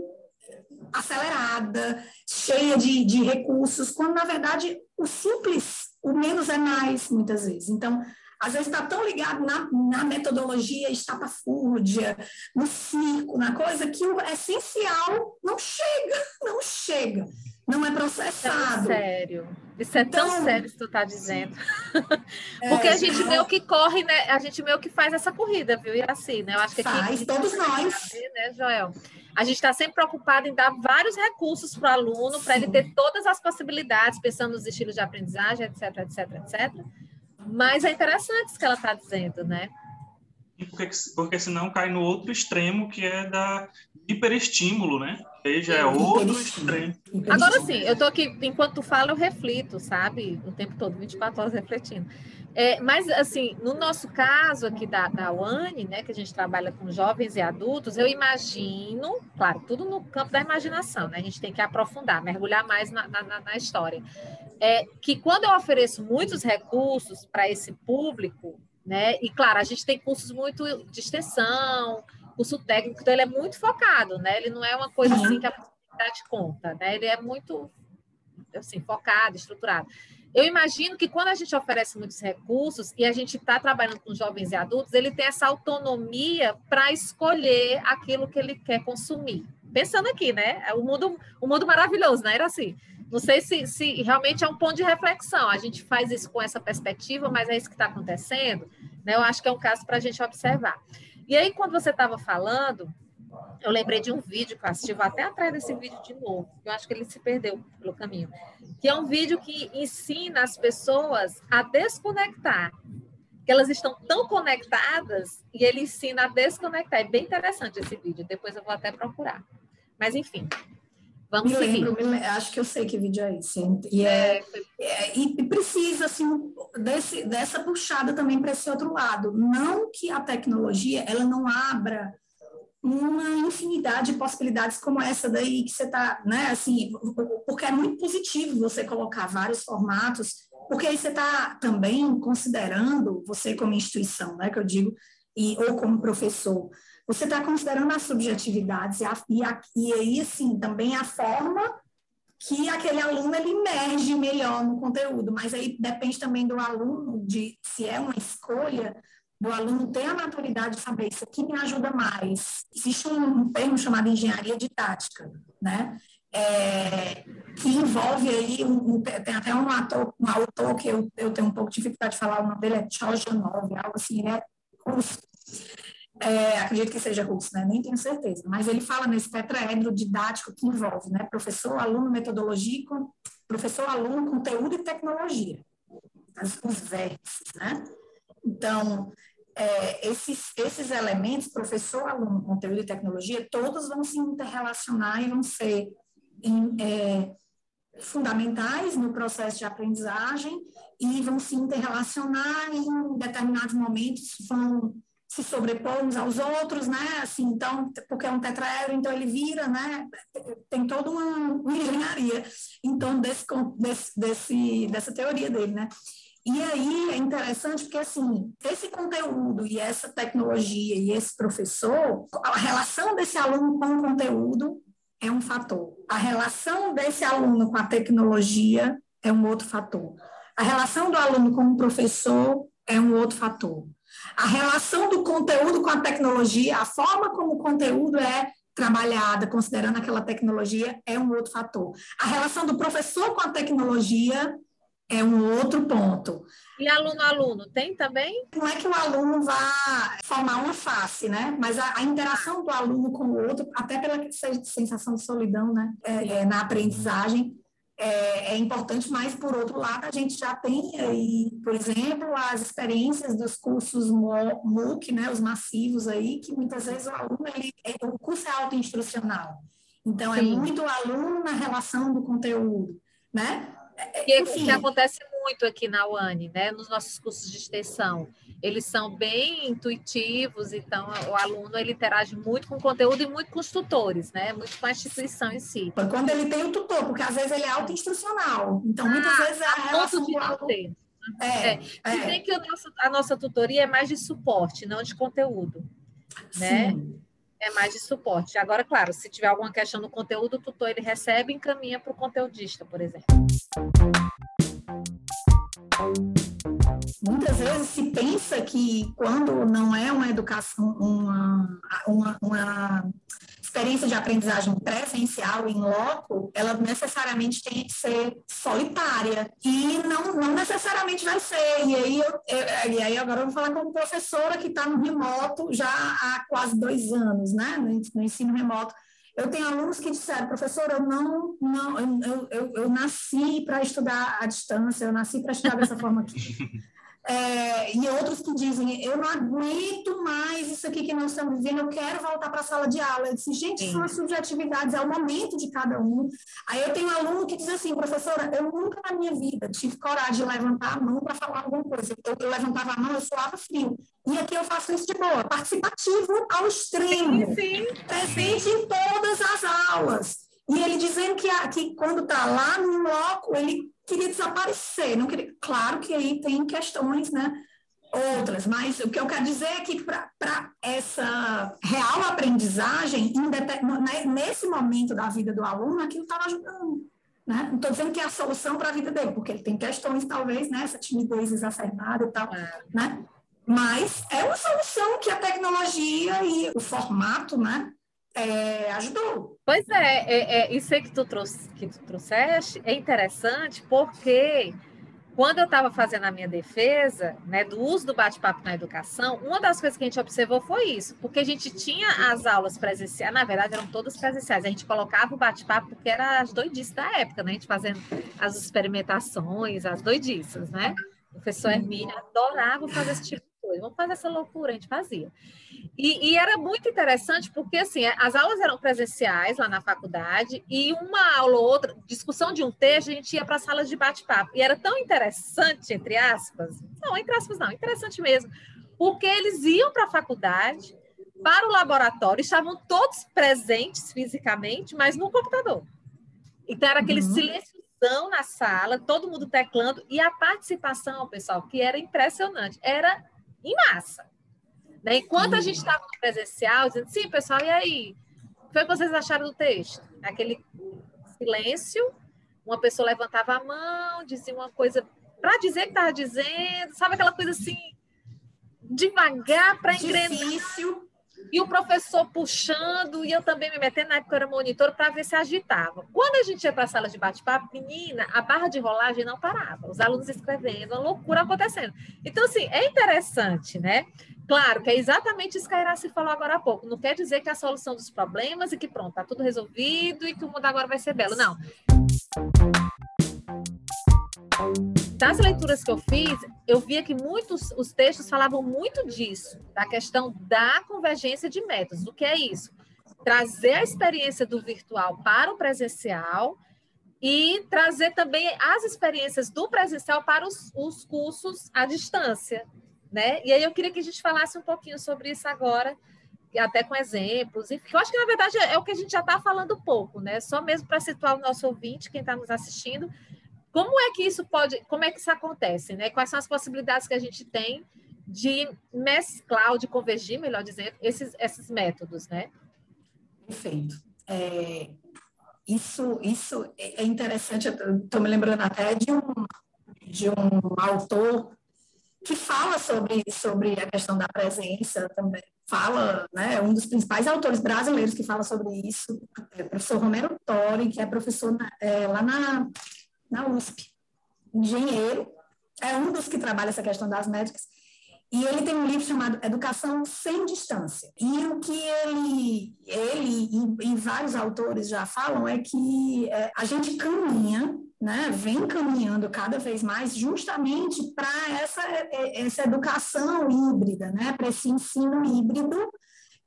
acelerada, cheia de, de recursos, quando na verdade o simples, o menos é mais, muitas vezes. Então, às vezes está tão ligado na, na metodologia estapafúrdia, no circo, na coisa, que o essencial não chega, não chega não é processado. É sério. Isso é então, tão sério que tu está dizendo. É, Porque a gente meio que corre, né? A gente meio que faz essa corrida, viu? E assim, né? Eu acho que aqui, faz, todos nós. Saber, né, Joel? A gente está sempre preocupado em dar vários recursos para o aluno, para ele ter todas as possibilidades, pensando nos estilos de aprendizagem, etc, etc, etc. Mas é interessante isso que ela está dizendo, né? Porque, porque senão cai no outro extremo, que é da hiperestímulo, né? Aí já é outro extremo. Agora sim, eu tô aqui, enquanto tu fala, eu reflito, sabe? O tempo todo, 24 horas refletindo. É, mas, assim, no nosso caso aqui da, da UANE, né, que a gente trabalha com jovens e adultos, eu imagino, claro, tudo no campo da imaginação, né? A gente tem que aprofundar, mergulhar mais na, na, na história. É, que quando eu ofereço muitos recursos para esse público, né? E claro, a gente tem cursos muito de extensão, curso técnico, então ele é muito focado, né? Ele não é uma coisa assim que a possibilidade conta, né? Ele é muito assim, focado, estruturado. Eu imagino que quando a gente oferece muitos recursos e a gente está trabalhando com jovens e adultos, ele tem essa autonomia para escolher aquilo que ele quer consumir. Pensando aqui, né? É o mundo, o mundo maravilhoso, né? Era assim. Não sei se, se realmente é um ponto de reflexão. A gente faz isso com essa perspectiva, mas é isso que está acontecendo. Né? Eu acho que é um caso para a gente observar. E aí, quando você estava falando, eu lembrei de um vídeo que eu assisti, vou até atrás desse vídeo de novo, eu acho que ele se perdeu pelo caminho, que é um vídeo que ensina as pessoas a desconectar. que elas estão tão conectadas e ele ensina a desconectar. É bem interessante esse vídeo, depois eu vou até procurar. Mas enfim, vamos me seguir. Lembro, me, acho que eu sei que vídeo é esse. E, é, é, e precisa, assim, desse, dessa puxada também para esse outro lado. Não que a tecnologia, ela não abra uma infinidade de possibilidades como essa daí que você está, né, assim, porque é muito positivo você colocar vários formatos porque aí você está também considerando, você como instituição, né, que eu digo, e, ou como professor, você está considerando as subjetividades e, a, e, a, e aí, assim, também a forma que aquele aluno ele emerge melhor no conteúdo, mas aí depende também do aluno, de se é uma escolha, do aluno ter a maturidade de saber isso aqui me ajuda mais. Existe um termo chamado engenharia didática, né? é, que envolve aí, um, tem até um, ator, um autor que eu, eu tenho um pouco de dificuldade de falar, o nome dele é Chojanov, algo assim, ele é. É, acredito que seja russo, né? nem tenho certeza, mas ele fala nesse tetraedro didático que envolve né? professor, aluno, metodologia, professor, aluno, conteúdo e tecnologia, os vértices, né? Então, é, esses, esses elementos, professor, aluno, conteúdo e tecnologia, todos vão se interrelacionar e vão ser em, é, fundamentais no processo de aprendizagem e vão se interrelacionar em determinados momentos, vão se sobrepor uns aos outros, né? Assim, então, porque é um tetraedro, então ele vira, né? Tem toda uma, uma engenharia em torno desse, desse, desse, dessa teoria dele, né? E aí é interessante porque, assim, esse conteúdo e essa tecnologia e esse professor, a relação desse aluno com o conteúdo é um fator. A relação desse aluno com a tecnologia é um outro fator. A relação do aluno com o professor é um outro fator. A relação do conteúdo com a tecnologia, a forma como o conteúdo é trabalhada, considerando aquela tecnologia, é um outro fator. A relação do professor com a tecnologia é um outro ponto. E aluno-aluno, tem também? Não é que o aluno vá formar uma face, né? Mas a, a interação do aluno com o outro, até pela sensação de solidão, né? É, é, na aprendizagem, é, é, importante, mas, por outro lado, a gente já tem aí, por exemplo, as experiências dos cursos MOOC, né? Os massivos aí, que muitas vezes o aluno, ele, é, o curso é autoinstrucional. Então, é Sim. é muito aluno na relação do conteúdo, né? Que, que acontece muito aqui na UANI, né? Nos nossos cursos de extensão. Eles são bem intuitivos, então o aluno ele interage muito com o conteúdo e muito com os tutores, né? Muito com a instituição em si. Quando ele tem o tutor, porque às vezes ele é autoinstrucional. Então, ah, muitas vezes a, a relação do aluno... É, é. é. bem que a nossa, a nossa tutoria é mais de suporte, não de conteúdo. Né? É mais de suporte. Agora, claro, se tiver alguma questão no conteúdo, o tutor ele recebe e encaminha para o conteudista, por exemplo. Muitas vezes se pensa que quando não é uma educação, uma, uma, uma experiência de aprendizagem presencial em loco, ela necessariamente tem que ser solitária. E não, não necessariamente vai ser. E aí, eu, eu, e aí agora eu vou falar como professora que está no remoto já há quase dois anos, né? No, no ensino remoto. Eu tenho alunos que disseram, professora, eu não, não eu, eu, eu nasci para estudar à distância, eu nasci para estudar dessa forma aqui. É, e outros que dizem, eu não aguento mais isso aqui que nós estamos vivendo, eu quero voltar para a sala de aula. Eu disse, gente, Sim. são as subjetividades, é o momento de cada um. Aí eu tenho um aluno que diz assim, professora, eu nunca na minha vida tive coragem de levantar a mão para falar alguma coisa. Eu, eu levantava a mão, eu suava frio. E aqui eu faço isso de boa, participativo ao extremo, sim, sim. presente em todas as aulas. E ele dizendo que, que quando está lá no loco, ele queria desaparecer, não queria. Claro que aí tem questões, né? Outras, mas o que eu quero dizer é que para essa real aprendizagem, né, nesse momento da vida do aluno, aquilo estava ajudando. Né? Não estou dizendo que é a solução para a vida dele, porque ele tem questões, talvez, né? essa timidez exacerbada e tal, é. né? Mas é uma solução que a tecnologia e o formato, né? é, ajudou. Pois é, é, é, isso aí que tu, trouxe, que tu trouxeste é interessante porque quando eu estava fazendo a minha defesa né, do uso do bate-papo na educação, uma das coisas que a gente observou foi isso, porque a gente tinha as aulas presenciais, na verdade eram todas presenciais, a gente colocava o bate-papo porque era as doidices da época, né? A gente fazendo as experimentações, as doidices, né? O professor Hermínio adorava fazer esse tipo coisa. Vamos fazer essa loucura, a gente fazia. E, e, era muito interessante porque assim as aulas eram presenciais lá na faculdade e uma aula ou outra, discussão de um texto, a gente ia para a sala de bate-papo. E era tão interessante, entre aspas, não, entre aspas não, interessante mesmo, porque eles iam para a faculdade, para o laboratório, estavam todos presentes fisicamente, mas no computador. Então era aquele uhum. silênciozão na sala, todo mundo teclando, e a participação, pessoal, que era impressionante, era em massa. Né? Enquanto a gente estava no presencial, dizendo, sim, pessoal, e aí? O que vocês acharam do texto? Aquele silêncio, uma pessoa levantava a mão, dizia uma coisa para dizer que estava dizendo, sabe aquela coisa assim, devagar para engrenar. E o professor puxando, e eu também me metendo, na época eu era monitor, para ver se agitava. Quando a gente ia para a sala de bate-papo, menina, a barra de rolagem não parava. Os alunos escrevendo, uma loucura acontecendo. Então, assim, é interessante, né? Claro que é exatamente isso que a Iraci falou agora há pouco. Não quer dizer que a solução dos problemas e que pronto, está tudo resolvido e que o mundo agora vai ser belo. Não. Das leituras que eu fiz, eu via que muitos os textos falavam muito disso, da questão da convergência de métodos. O que é isso? Trazer a experiência do virtual para o presencial e trazer também as experiências do presencial para os, os cursos à distância né? E aí eu queria que a gente falasse um pouquinho sobre isso agora, até com exemplos. Eu acho que, na verdade, é o que a gente já está falando pouco, né? Só mesmo para situar o nosso ouvinte, quem está nos assistindo, como é que isso pode, como é que isso acontece, né? Quais são as possibilidades que a gente tem de mesclar, de convergir, melhor dizendo, esses, esses métodos, né? Perfeito. É, isso, isso é interessante, estou me lembrando até de um, de um autor que fala sobre, sobre a questão da presença também. Fala, né, um dos principais autores brasileiros que fala sobre isso, é o professor Romero Tori, que é professor na, é, lá na, na USP, engenheiro, é um dos que trabalha essa questão das médicas, e ele tem um livro chamado Educação Sem Distância. E o que ele, ele e, e vários autores já falam é que é, a gente caminha né, vem caminhando cada vez mais justamente para essa, essa educação híbrida, né, para esse ensino híbrido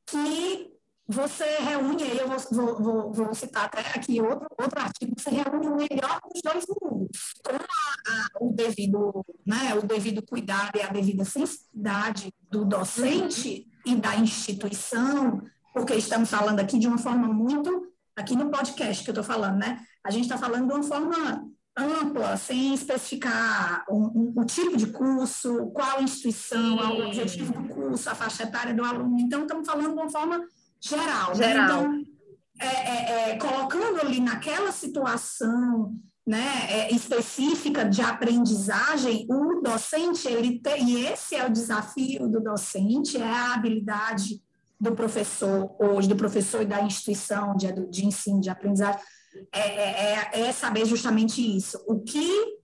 que você reúne, aí eu vou, vou, vou, citar até aqui outro, outro artigo, você reúne o melhor dos dois mundos, com a, a, o, devido, né, o devido cuidado e a devida sensibilidade do docente e da instituição, porque estamos falando aqui de uma forma muito, aqui no podcast que eu estou falando, né, a gente está falando de uma forma ampla, sem especificar o um, um, um tipo de curso, qual instituição, o objetivo do curso, a faixa etária do aluno. Então, estamos falando de uma forma geral. Geral. Né? Então, é, é, é, colocando ali naquela situação né, é, específica de aprendizagem, o docente, ele tem, e esse é o desafio do docente, é a habilidade do professor, hoje, do professor e da instituição de, de ensino, de aprendizagem, é, é, é, é saber justamente isso. O que,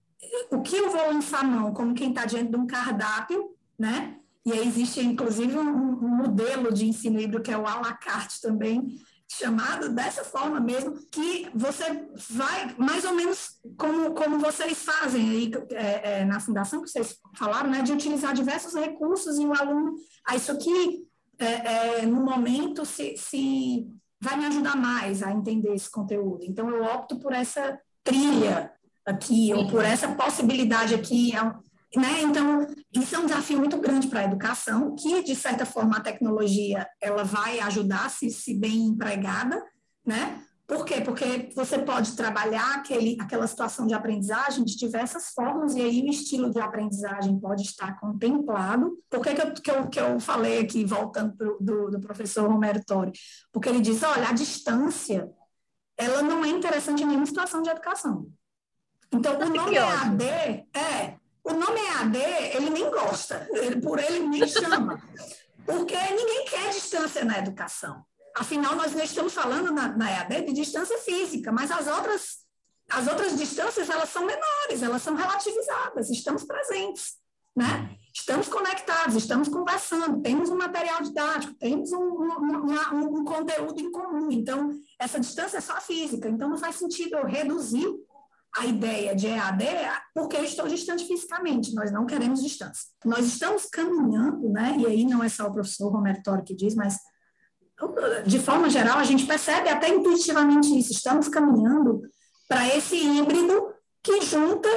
o que eu vou lançar mão, como quem está diante de um cardápio, né? E aí existe, inclusive, um, um modelo de ensino híbrido que é o à la carte também, chamado dessa forma mesmo, que você vai, mais ou menos como, como vocês fazem aí é, é, na fundação, que vocês falaram, né, de utilizar diversos recursos e o aluno, ah, isso aqui, é, é no momento, se, se vai me ajudar mais a entender esse conteúdo. Então, eu opto por essa trilha aqui, ou por essa possibilidade aqui. É né? Então, isso é um desafio muito grande para a educação, que, de certa forma, a tecnologia ela vai ajudar se, se bem empregada, né? Por quê? Porque você pode trabalhar aquele, aquela situação de aprendizagem de diversas formas, e aí o estilo de aprendizagem pode estar contemplado. Por que, que, eu, que, eu, que eu falei aqui, voltando pro, do, do professor Romero Tori? Porque ele diz, olha, a distância, ela não é interessante em nenhuma situação de educação. Então, o nome EAD, é, o nome EAD, ele nem gosta, por ele nem chama, porque ninguém quer distância na educação. Afinal, nós não estamos falando na, na EAD de distância física, mas as outras, as outras distâncias, elas são menores, elas são relativizadas, estamos presentes, né? Estamos conectados, estamos conversando, temos um material didático, temos um, um, um, um conteúdo em comum. Então, essa distância é só física, então não faz sentido eu reduzir a ideia de EAD porque eu estou distante fisicamente, nós não queremos distância. Nós estamos caminhando, né? E aí não é só o professor Romero Toro que diz, mas de forma geral a gente percebe até intuitivamente isso, estamos caminhando para esse híbrido que junta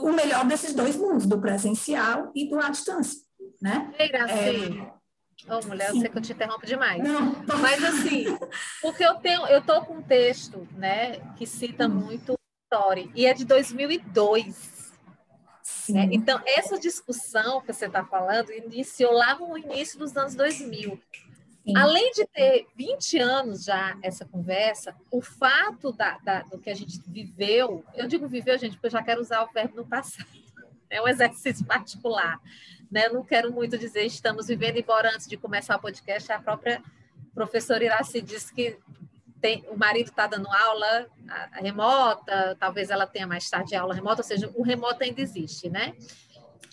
o melhor desses dois mundos, do presencial e do à distância, né? É, Ô, oh, mulher, eu sei que eu te interrompo demais. Não. Mas assim, porque eu tenho, eu tô com um texto, né, que cita hum. muito Story, e é de 2002. Né? Então, essa discussão que você está falando iniciou lá no início dos anos 2000. Sim. Além de ter 20 anos já essa conversa, o fato da, da, do que a gente viveu, eu digo viveu, gente, porque eu já quero usar o verbo no passado, é um exercício particular. Né? Eu não quero muito dizer estamos vivendo, embora antes de começar o podcast, a própria professora Iraci disse que tem, o marido está dando aula remota, talvez ela tenha mais tarde aula remota, ou seja, o remoto ainda existe, né?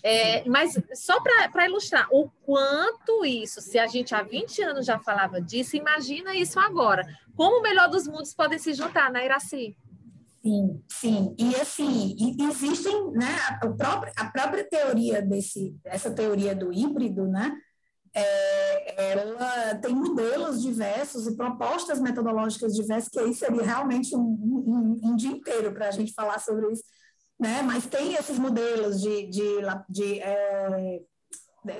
É, mas só para ilustrar o quanto isso, se a gente há 20 anos já falava disso, imagina isso agora. Como o melhor dos mundos podem se juntar, né, Iraci? Sim, sim. E assim, existem, né, a própria, a própria teoria desse, essa teoria do híbrido, né, é, ela tem modelos diversos e propostas metodológicas diversas, que aí seria realmente um, um, um dia inteiro para a gente falar sobre isso, né? Mas tem esses modelos de, de, de é,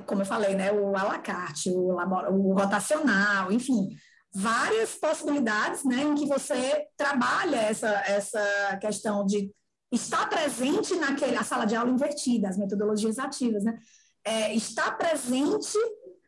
como eu falei, né? O à la carte, o, o rotacional, enfim, várias possibilidades, né? Em que você trabalha essa, essa questão de estar presente naquele, a sala de aula invertida, as metodologias ativas, né? É, estar presente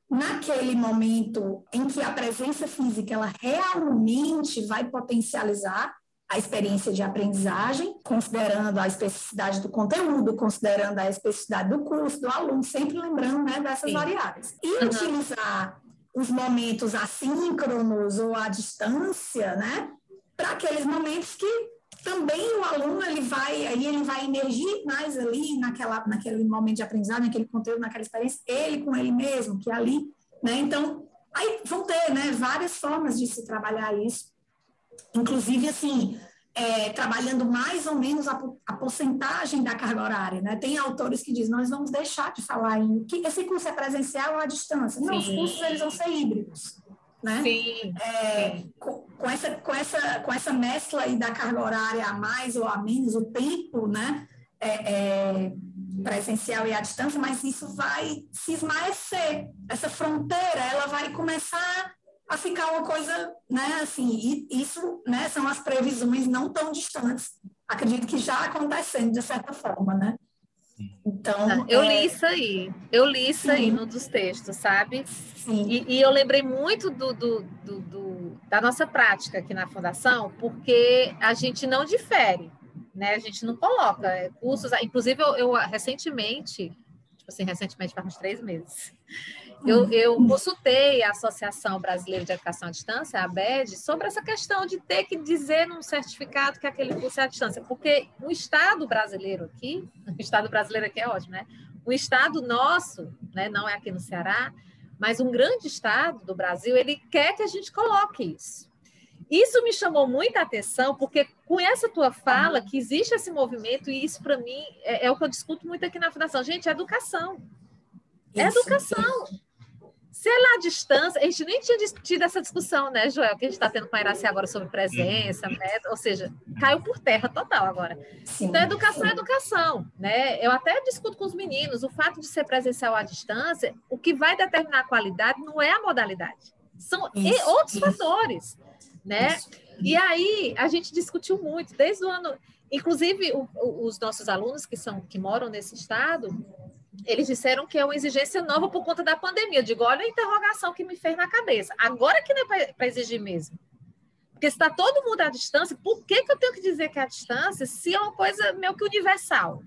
naquele momento em que a presença física ela realmente vai potencializar a experiência de aprendizagem, considerando a especificidade do conteúdo, considerando a especificidade do curso, do aluno, sempre lembrando né, dessas Sim. variáveis. E uhum. utilizar os momentos assíncronos ou à distância, né, para aqueles momentos que também o aluno ele vai aí ele vai emergir mais ali naquela naquele momento de aprendizado, naquele conteúdo, naquela experiência, ele com ele mesmo, que é ali, né? Então, aí vão ter, né, várias formas de se trabalhar isso. Inclusive assim, é, trabalhando mais ou menos a, a porcentagem da carga horária, né? Tem autores que dizem, nós vamos deixar de falar em que esse curso é presencial ou à distância. Não, Sim. os cursos eles vão ser híbridos né? Sim. É, com, com, essa, com, essa, com essa mescla aí da carga horária a mais ou a menos, o tempo, né? É, é, presencial e à distância, mas isso vai se esmaecer. Essa fronteira, ela vai começar a ficar uma coisa, né, assim, e isso, né, são as previsões não tão distantes. Acredito que já acontecendo de certa forma, né? Então, eu é... li isso aí, eu li isso Sim. aí num dos textos, sabe? E, e, eu lembrei muito do, do, do, do, da nossa prática aqui na Fundação, porque a gente não difere, né? A gente não coloca cursos. Inclusive, eu, eu recentemente, tipo assim, recentemente, faz uns três meses, eu, eu consultei a Associação Brasileira de Educação à Distância, a ABED, sobre essa questão de ter que dizer num certificado que aquele curso é à distância, porque o Estado brasileiro aqui, o Estado brasileiro aqui é ótimo, né? O Estado nosso, né, não é aqui no Ceará, mas um grande Estado do Brasil, ele quer que a gente coloque isso. Isso me chamou muita atenção, porque com essa tua fala, que existe esse movimento, e isso para mim é, é, o que eu discuto muito aqui na Fundação. Gente, é educação. É educação. Se ela à distância, a gente nem tinha tido essa discussão, né, Joel, que a gente está tendo com a Iraci agora sobre presença, né? ou seja, caiu por terra total agora. Sim, então, educação sim. é educação, né? Eu até discuto com os meninos, o fato de ser presencial à distância, o que vai determinar a qualidade não é a modalidade, são isso, outros isso. fatores, né? Isso. E aí, a gente discutiu muito, desde o ano... Inclusive, o, os nossos alunos que, são, que moram nesse estado, eles disseram que é uma exigência nova por conta da pandemia. Eu digo, olha a interrogação que me fez na cabeça. Agora que não é para exigir mesmo. Porque se está todo mundo à distância, por que, que eu tenho que dizer que é à distância se é uma coisa meio que universal?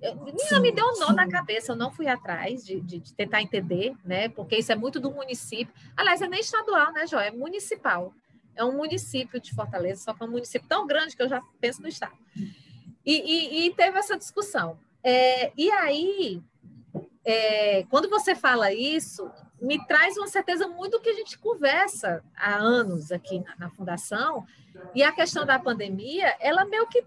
Eu, me deu um nó na cabeça, eu não fui atrás de, de, de, tentar entender, né? Porque isso é muito do município. Aliás, é nem estadual, né, Jó? É municipal. É um município de Fortaleza, só que é um município tão grande que eu já penso no estado. E, e, e teve essa discussão. É, e aí, é, quando você fala isso, me traz uma certeza muito do que a gente conversa há anos aqui na, na, Fundação, e a questão da pandemia, ela meio que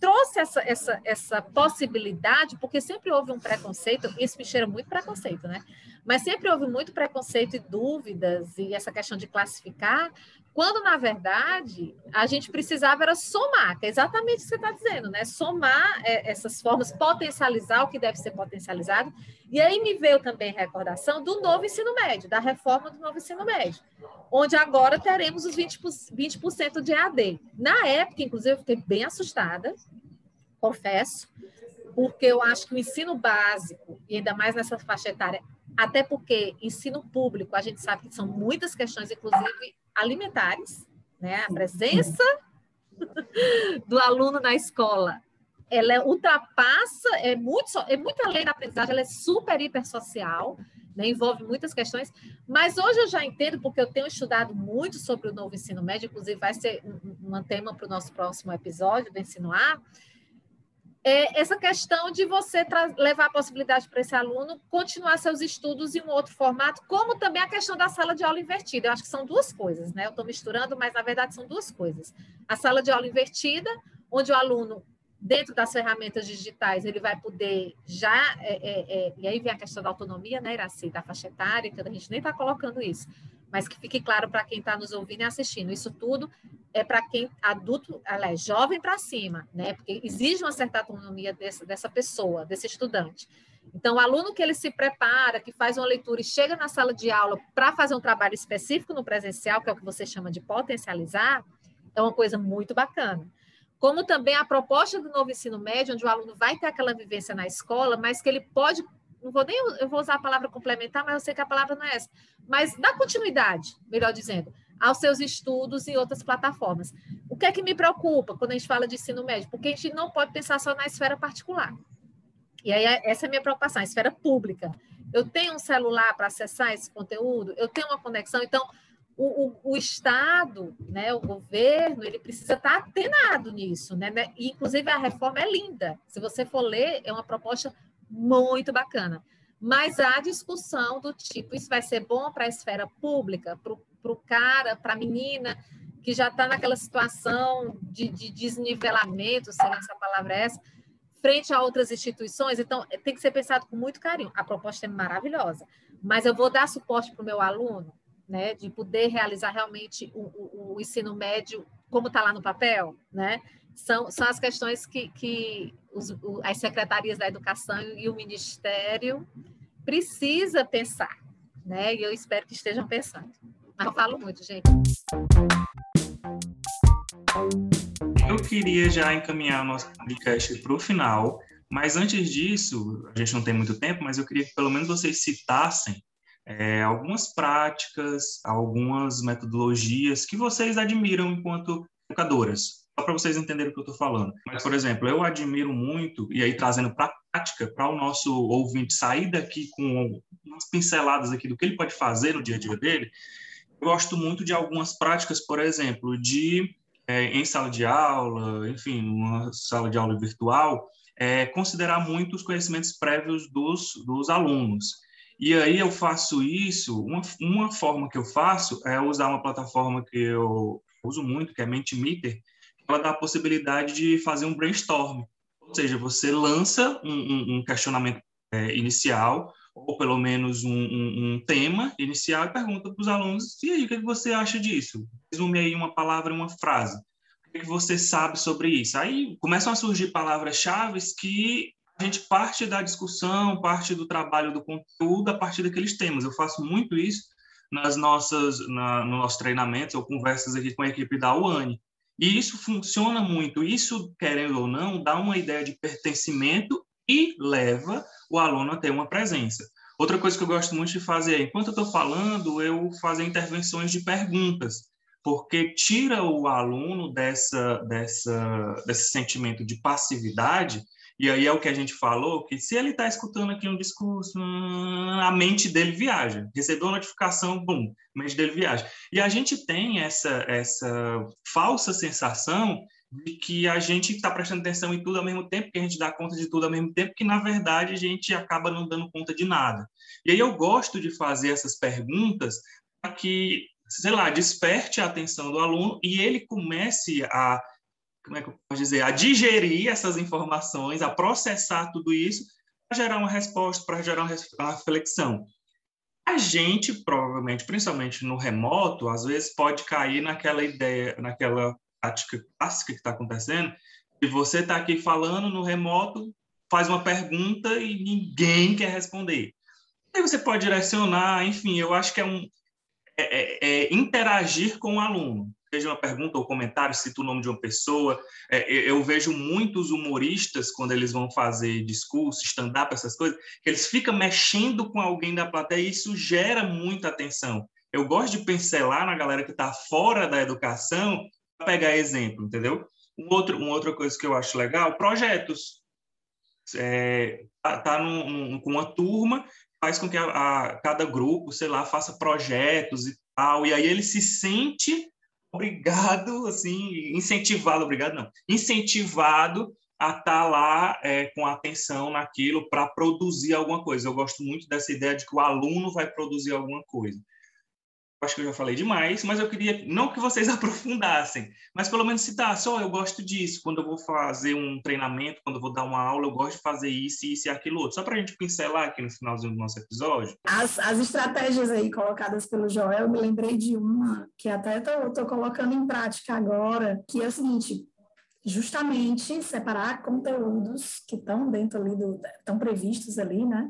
trouxe essa, essa, essa possibilidade, porque sempre houve um preconceito, isso me cheira muito preconceito, né? Mas sempre houve muito preconceito e dúvidas, e essa questão de classificar, quando, na verdade, a gente precisava era somar, que é exatamente o que você está dizendo, né? Somar é, essas formas, potencializar o que deve ser potencializado. E aí me veio também recordação do novo ensino médio, da reforma do novo ensino médio, onde agora teremos os 20%, 20 de AD. Na época, inclusive, eu fiquei bem assustada, confesso, porque eu acho que o ensino básico, e ainda mais nessa faixa etária, até porque ensino público, a gente sabe que são muitas questões, inclusive alimentares, né? A presença do aluno na escola, ela é, ultrapassa, é muito, é muito além da aprendizagem, ela é super hiper social, né? envolve muitas questões, mas hoje eu já entendo, porque eu tenho estudado muito sobre o novo ensino médio, inclusive vai ser um, um tema para o nosso próximo episódio do Ensino A, é essa questão de você levar a possibilidade para esse aluno continuar seus estudos em um outro formato, como também a questão da sala de aula invertida. Eu acho que são duas coisas, né? Eu estou misturando, mas na verdade são duas coisas. A sala de aula invertida, onde o aluno, dentro das ferramentas digitais, ele vai poder já. É, é, é, e aí vem a questão da autonomia, né, Iraci, da faixa etária, que a gente nem está colocando isso mas que fique claro para quem está nos ouvindo e assistindo. Isso tudo é para quem adulto, é jovem para cima, né? Porque exige uma certa autonomia dessa, dessa pessoa, desse estudante. Então, o aluno que ele se prepara, que faz uma leitura e chega na sala de aula para fazer um trabalho específico no presencial, que é o que você chama de potencializar, é uma coisa muito bacana. Como também a proposta do novo ensino médio, onde o aluno vai ter aquela vivência na escola, mas que ele pode não vou nem eu vou usar a palavra complementar, mas eu sei que a palavra não é essa. Mas dá continuidade, melhor dizendo, aos seus estudos em outras plataformas. O que é que me preocupa quando a gente fala de ensino médio? Porque a gente não pode pensar só na esfera particular. E aí essa é a minha preocupação, a esfera pública. Eu tenho um celular para acessar esse conteúdo, eu tenho uma conexão, então o, o, o, Estado, né, o governo, ele precisa estar atenado nisso, né? E, inclusive a reforma é linda. Se você for ler, é uma proposta muito bacana. Mas há discussão do tipo, isso vai ser bom para a esfera pública, para o cara, para a menina que já está naquela situação de, de desnivelamento, se essa palavra é essa, frente a outras instituições. Então, tem que ser pensado com muito carinho. A proposta é maravilhosa, mas eu vou dar suporte para o meu aluno, né, de poder realizar realmente o, o, o ensino médio como está lá no papel, né? são, são as questões que, que os, o, as secretarias da educação e o ministério precisa pensar, né? E eu espero que estejam pensando. Mas eu falo muito, gente. Eu queria já encaminhar o nosso podcast para o final, mas antes disso, a gente não tem muito tempo, mas eu queria que pelo menos vocês citassem é, algumas práticas, algumas metodologias que vocês admiram enquanto educadoras só para vocês entenderem o que eu estou falando. Mas, por exemplo, eu admiro muito, e aí trazendo para prática, para o nosso ouvinte sair daqui com umas pinceladas aqui do que ele pode fazer no dia a dia dele, eu gosto muito de algumas práticas, por exemplo, de é, em sala de aula, enfim, uma sala de aula virtual, é, considerar muito os conhecimentos prévios dos, dos alunos. E aí eu faço isso, uma, uma forma que eu faço é usar uma plataforma que eu uso muito, que é Mentimeter, ela dá a possibilidade de fazer um brainstorm, ou seja, você lança um, um, um questionamento é, inicial, ou pelo menos um, um tema inicial, e pergunta para os alunos, e aí, o que você acha disso? Resume aí uma palavra, uma frase. O que você sabe sobre isso? Aí começam a surgir palavras-chave que a gente parte da discussão, parte do trabalho do conteúdo a partir daqueles temas. Eu faço muito isso nas nossas, na, no nosso treinamento ou conversas aqui com a equipe da UANI. E isso funciona muito. Isso, querendo ou não, dá uma ideia de pertencimento e leva o aluno a ter uma presença. Outra coisa que eu gosto muito de fazer é, enquanto eu estou falando, eu fazer intervenções de perguntas, porque tira o aluno dessa, dessa, desse sentimento de passividade e aí é o que a gente falou, que se ele está escutando aqui um discurso, a mente dele viaja. Recebeu a notificação, bum, a mente dele viaja. E a gente tem essa, essa falsa sensação de que a gente está prestando atenção em tudo ao mesmo tempo, que a gente dá conta de tudo ao mesmo tempo, que na verdade a gente acaba não dando conta de nada. E aí eu gosto de fazer essas perguntas para que, sei lá, desperte a atenção do aluno e ele comece a como é que eu posso dizer, a digerir essas informações, a processar tudo isso, para gerar uma resposta, para gerar uma reflexão. A gente, provavelmente, principalmente no remoto, às vezes pode cair naquela ideia, naquela prática clássica que está acontecendo, e você está aqui falando no remoto, faz uma pergunta e ninguém quer responder. Aí você pode direcionar, enfim, eu acho que é um é, é, é interagir com o aluno seja uma pergunta ou comentário, cita o nome de uma pessoa. É, eu vejo muitos humoristas, quando eles vão fazer discurso, stand-up, essas coisas, que eles ficam mexendo com alguém da plateia e isso gera muita atenção. Eu gosto de pincelar na galera que está fora da educação para pegar exemplo, entendeu? Um outro, uma outra coisa que eu acho legal, projetos. É, tá, tá num, num, com uma turma, faz com que a, a, cada grupo, sei lá, faça projetos e tal, e aí ele se sente obrigado, assim, incentivado, obrigado não, incentivado a estar tá lá é, com atenção naquilo para produzir alguma coisa. Eu gosto muito dessa ideia de que o aluno vai produzir alguma coisa acho que eu já falei demais, mas eu queria não que vocês aprofundassem, mas pelo menos citar, só eu gosto disso, quando eu vou fazer um treinamento, quando eu vou dar uma aula, eu gosto de fazer isso, isso e aquilo outro, só para a gente pincelar aqui no finalzinho do nosso episódio. As, as estratégias aí colocadas pelo Joel, eu me lembrei de uma que até estou colocando em prática agora, que é o seguinte, justamente separar conteúdos que estão dentro ali do, estão previstos ali, né?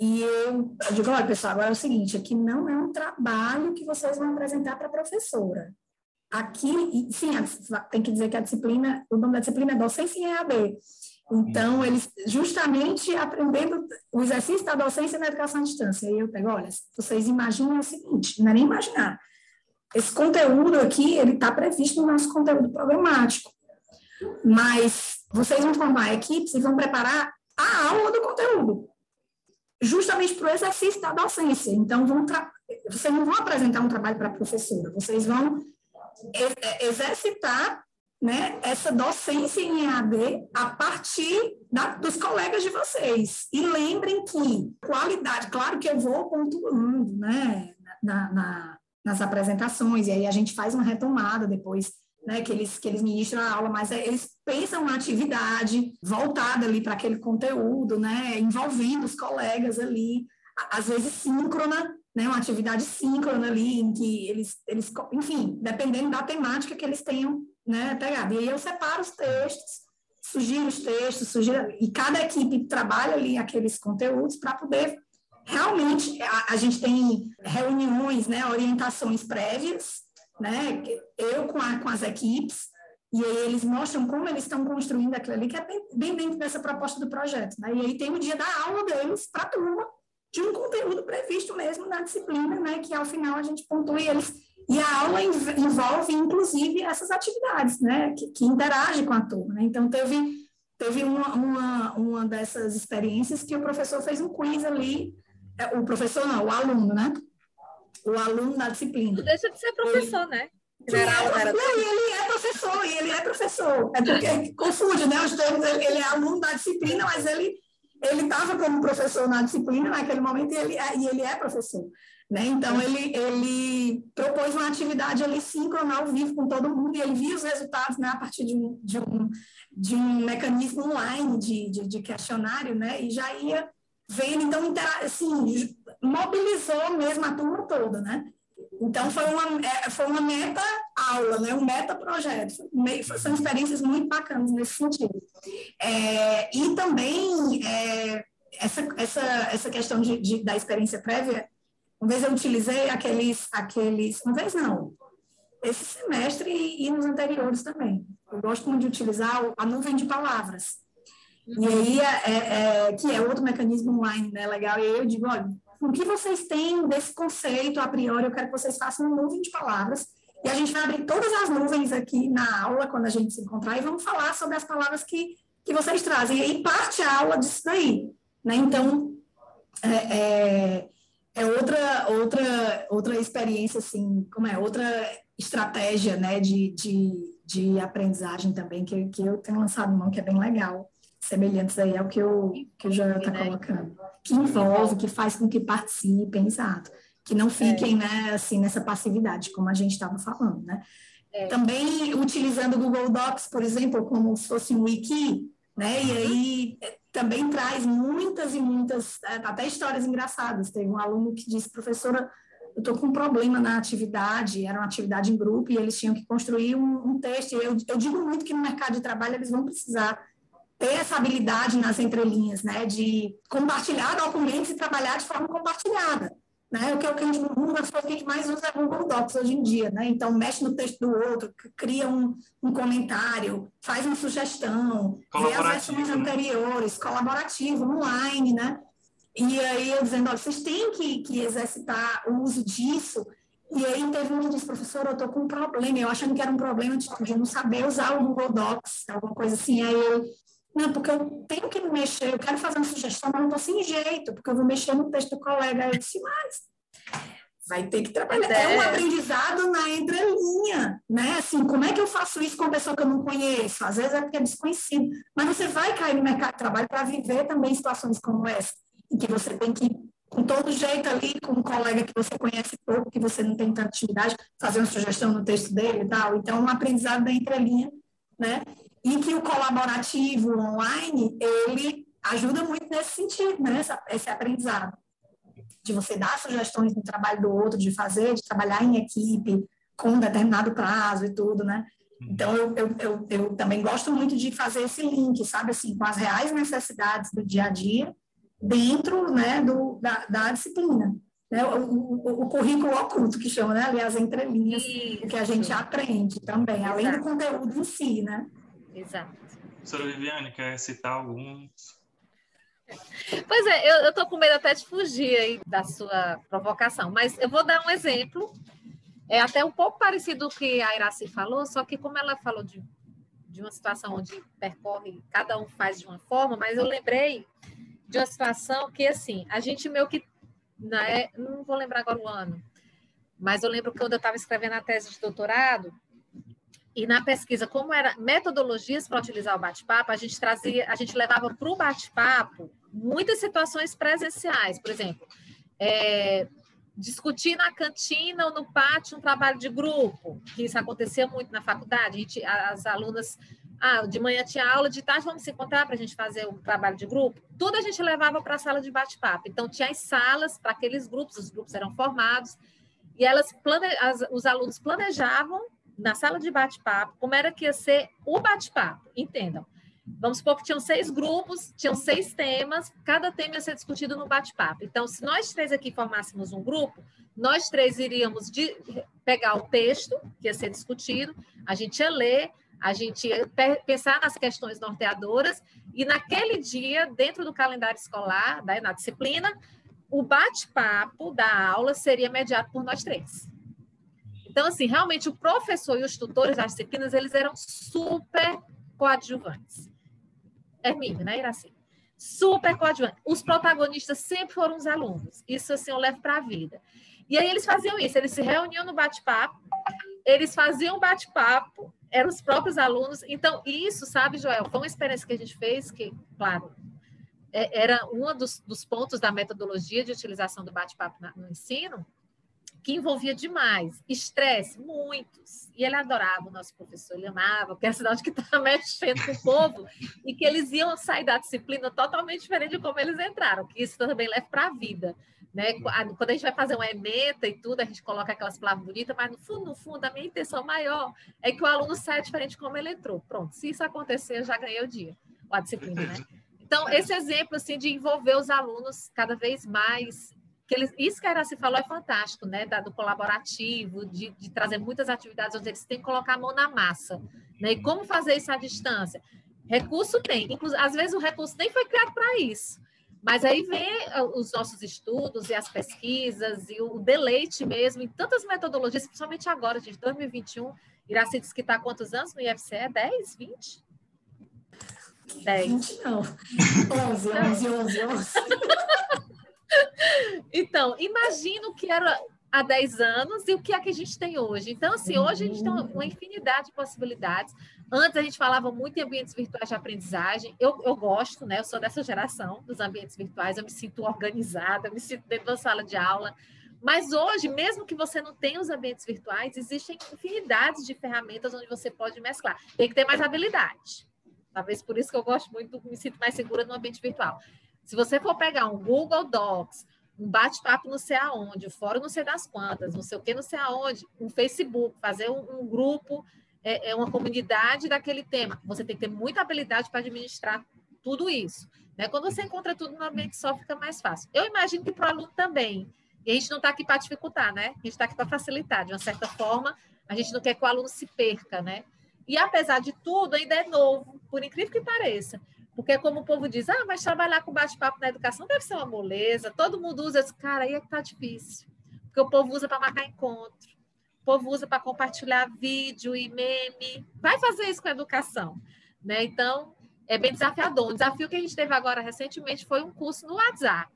E eu, eu digo, olha, pessoal, agora é o seguinte, aqui não é um trabalho que vocês vão apresentar para a professora. Aqui, sim, tem que dizer que a disciplina, o nome da disciplina é docência em EAD. Então, eles justamente aprendendo o exercício da docência na educação à distância. Aí eu pego, olha, vocês imaginem o seguinte, não é nem imaginar. Esse conteúdo aqui, ele está previsto no nosso conteúdo programático. Mas vocês vão formar equipes e vão preparar a aula do conteúdo justamente para o exercício da docência. Então, vão vocês não vão apresentar um trabalho para a professora, vocês vão exercitar né, essa docência em EAD a partir da, dos colegas de vocês. E lembrem que qualidade, claro que eu vou pontuando né, na, na, nas apresentações, e aí a gente faz uma retomada depois né, que, eles, que eles ministram a aula, mas é, eles pensam uma atividade voltada ali para aquele conteúdo, né, envolvendo os colegas ali, às vezes síncrona, né, uma atividade síncrona ali, em que eles, eles enfim, dependendo da temática que eles tenham né, pegado. E aí eu separo os textos, sugiro os textos, sugiro, e cada equipe trabalha ali aqueles conteúdos para poder realmente, a, a gente tem reuniões, né, orientações prévias, né? Eu com, a, com as equipes, e aí eles mostram como eles estão construindo aquilo ali, que é bem, bem dentro dessa proposta do projeto. Né? E aí tem o dia da aula deles para a turma, de um conteúdo previsto mesmo na disciplina, né? que ao final a gente pontua eles. E a aula envolve, inclusive, essas atividades, né? que, que interagem com a turma. Né? Então, teve, teve uma, uma, uma dessas experiências que o professor fez um quiz ali, é, o professor não, o aluno, né? O aluno na disciplina. Deixa de ser professor, né? Geral, era... Não, e ele é professor, e ele é professor. É porque confunde, né? Os termos, ele é aluno da disciplina, mas ele ele estava como professor na disciplina naquele momento e ele, é, e ele é professor. Né? Então, ele, ele propôs uma atividade ali síncrona ao vivo com todo mundo e ele via os resultados né, a partir de um, de um, de um mecanismo online de, de, de questionário né? e já ia vendo, então, assim, mobilizou mesmo a turma toda, né? Então, foi uma, é, foi uma meta-aula, né? um meta-projeto. São experiências muito bacanas nesse sentido. É, e também, é, essa, essa, essa questão de, de, da experiência prévia, uma vez eu utilizei aqueles, aqueles... Uma vez não, esse semestre e, e nos anteriores também. Eu gosto muito de utilizar a nuvem de palavras. E aí, é, é, que é outro mecanismo online, né, legal. E aí eu digo, olha, o que vocês têm desse conceito a priori, eu quero que vocês façam uma nuvem de palavras. E a gente vai abrir todas as nuvens aqui na aula, quando a gente se encontrar, e vamos falar sobre as palavras que, que vocês trazem. E aí parte a aula disso daí. Né? Então, é, é, é, outra, outra, outra experiência, assim, como é? Outra estratégia né, de, de, de aprendizagem também, que, que eu tenho lançado mão, que é bem legal semelhantes aí ao que o, que o Joel está colocando. Que envolve, que faz com que participem, exato. Que não fiquem, é. né, assim, nessa passividade, como a gente estava falando, né? É. Também utilizando o Google Docs, por exemplo, como se fosse um wiki, né? E aí é, também traz muitas e muitas, é, até histórias engraçadas. Teve um aluno que disse, professora, eu estou com um problema na atividade, era uma atividade em grupo, e eles tinham que construir um, um texto. Eu, eu digo muito que no mercado de trabalho eles vão precisar ter essa habilidade nas entrelinhas, né, de compartilhar documentos e trabalhar de forma compartilhada. Né? O que, é o que a gente, uma das coisas que a gente mais usa é o Google Docs hoje em dia. Né? Então, mexe no texto do outro, cria um, um comentário, faz uma sugestão, vê as versões né? anteriores, colaborativo, online, né? E aí eu dizendo, olha, vocês têm que, que exercitar o uso disso. E aí teve um que disse, professor, eu estou com um problema. Eu achando que era um problema de não saber usar o Google Docs, alguma coisa assim. Aí eu, não, porque eu tenho que mexer, eu quero fazer uma sugestão, mas não estou sem jeito, porque eu vou mexer no texto do colega. Eu disse, mas vai ter que trabalhar. É. é um aprendizado na entrelinha, né? Assim, como é que eu faço isso com uma pessoa que eu não conheço? Às vezes é porque é desconhecido, mas você vai cair no mercado de trabalho para viver também situações como essa em que você tem que, com todo jeito ali, com um colega que você conhece pouco, que você não tem tanta intimidade, fazer uma sugestão no texto dele e tal. Então, um aprendizado da entrelinha, né? E que o colaborativo online, ele ajuda muito nesse sentido, né? Esse, esse aprendizado. De você dar sugestões no trabalho do outro, de fazer, de trabalhar em equipe, com um determinado prazo e tudo, né? Então, eu, eu, eu, eu, também gosto muito de fazer esse link, sabe, assim, com as reais necessidades do dia a dia dentro né, do, da, da disciplina. Né? O, o, o, currículo oculto, que chama, né? aliás, entrelinhas, Isso. que a gente aprende também, Exato. além do conteúdo em si. Né? Exato. Professora Viviane, quer citar alguns? Pois é, eu estou com medo até de fugir aí da sua provocação, mas eu vou dar um exemplo. É até um pouco parecido o que a Iraci falou, só que como ela falou de, de uma situação onde percorre, cada um faz de uma forma, mas eu lembrei de uma situação que, assim, a gente meio que. Né, não vou lembrar agora o ano, mas eu lembro que quando eu estava escrevendo a tese de doutorado, e na pesquisa, como era metodologias para utilizar o bate-papo, a gente trazia, a gente levava para o bate-papo muitas situações presenciais, por exemplo, é, discutir na cantina ou no pátio um trabalho de grupo, que isso acontecia muito na faculdade, gente, as alunas ah, de manhã tinha aula, de tarde vamos se encontrar para a gente fazer um trabalho de grupo. Tudo a gente levava para a sala de bate-papo. Então, tinha as salas para aqueles grupos, os grupos eram formados, e elas plane... As, os alunos planejavam na sala de bate-papo como era que ia ser o bate-papo. Entendam. Vamos supor que tinham seis grupos, tinham seis temas, cada tema ia ser discutido no bate-papo. Então, se nós três aqui formássemos um grupo, nós três iríamos de... pegar o texto que ia ser discutido, a gente ia ler, a gente pensar nas questões norteadoras e naquele dia, dentro do calendário escolar, né, na disciplina, o bate-papo da aula seria mediado por nós três. Então, assim, realmente o professor e os tutores das disciplinas, eles eram super coadjuvantes. Hermínio, né, Iraci? Super coadjuvantes. Os protagonistas sempre foram os alunos. Isso, assim, eu levo para a vida. E aí eles faziam isso, eles se reuniam no bate-papo, eles faziam bate-papo, eram os próprios alunos. Então, isso, sabe, Joel, foi uma experiência que a gente fez que, claro, é, era um dos, dos pontos da metodologia de utilização do bate-papo no ensino, que envolvia demais. Estresse, muitos. E ele adorava o nosso professor, ele amava, porque é sinal de que estava mexendo com o povo e que eles iam sair da disciplina totalmente diferente de como eles entraram, que isso também leva para a vida. Né? Quando a gente vai fazer uma ementa e tudo, a gente coloca aquelas palavras bonitas, mas no fundo, no fundo, a minha intenção maior é que o aluno saia diferente de como ele entrou. Pronto, se isso acontecer, eu já ganhei o dia, a disciplina, né? Então, esse exemplo, assim, de envolver os alunos cada vez mais, que eles, isso que a Iraci falou é fantástico, né? Do colaborativo, de, de trazer muitas atividades onde eles têm que colocar a mão na massa, né? E como fazer isso à distância? Recurso tem, inclusive, às vezes o recurso nem foi criado para isso, mas aí vem ah, os nossos estudos e as pesquisas e o deleite mesmo em tantas metodologias, principalmente agora, de 2021. Iraci disse que está há quantos anos no IFCE? 10, 20? 10. 20 não. 11, 11, 11, 11. Então, imagina o que era há 10 anos e o que é que a gente tem hoje. Então, assim, hoje a gente tem uma infinidade de possibilidades. Antes a gente falava muito em ambientes virtuais de aprendizagem. Eu, eu gosto, né? Eu sou dessa geração dos ambientes virtuais, eu me sinto organizada, eu me sinto dentro da sala de aula. Mas hoje, mesmo que você não tenha os ambientes virtuais, existem infinidades de ferramentas onde você pode mesclar. Tem que ter mais habilidade. Talvez por isso que eu gosto muito, me sinto mais segura no ambiente virtual. Se você for pegar um Google Docs, um bate-papo não sei aonde, um fórum não sei das quantas, não sei o que não sei aonde, um Facebook, fazer um, um grupo, é, é, uma comunidade daquele tema. Você tem que ter muita habilidade para administrar tudo isso. Né? Quando você encontra tudo no ambiente só, fica mais fácil. Eu imagino que para o aluno também. E a gente não está aqui para dificultar, né? A gente está aqui para facilitar. De uma certa forma, a gente não quer que o aluno se perca, né? E apesar de tudo, ainda é novo, por incrível que pareça. Porque como o povo diz, ah, mas trabalhar com bate-papo na educação deve ser uma moleza, todo mundo usa, esse cara aí é que tá difícil. Porque o povo usa para marcar encontro, o povo usa para compartilhar vídeo e meme. Vai fazer isso com a educação, né? Então, é bem desafiador. Um desafio que a gente teve agora recentemente foi um curso no WhatsApp.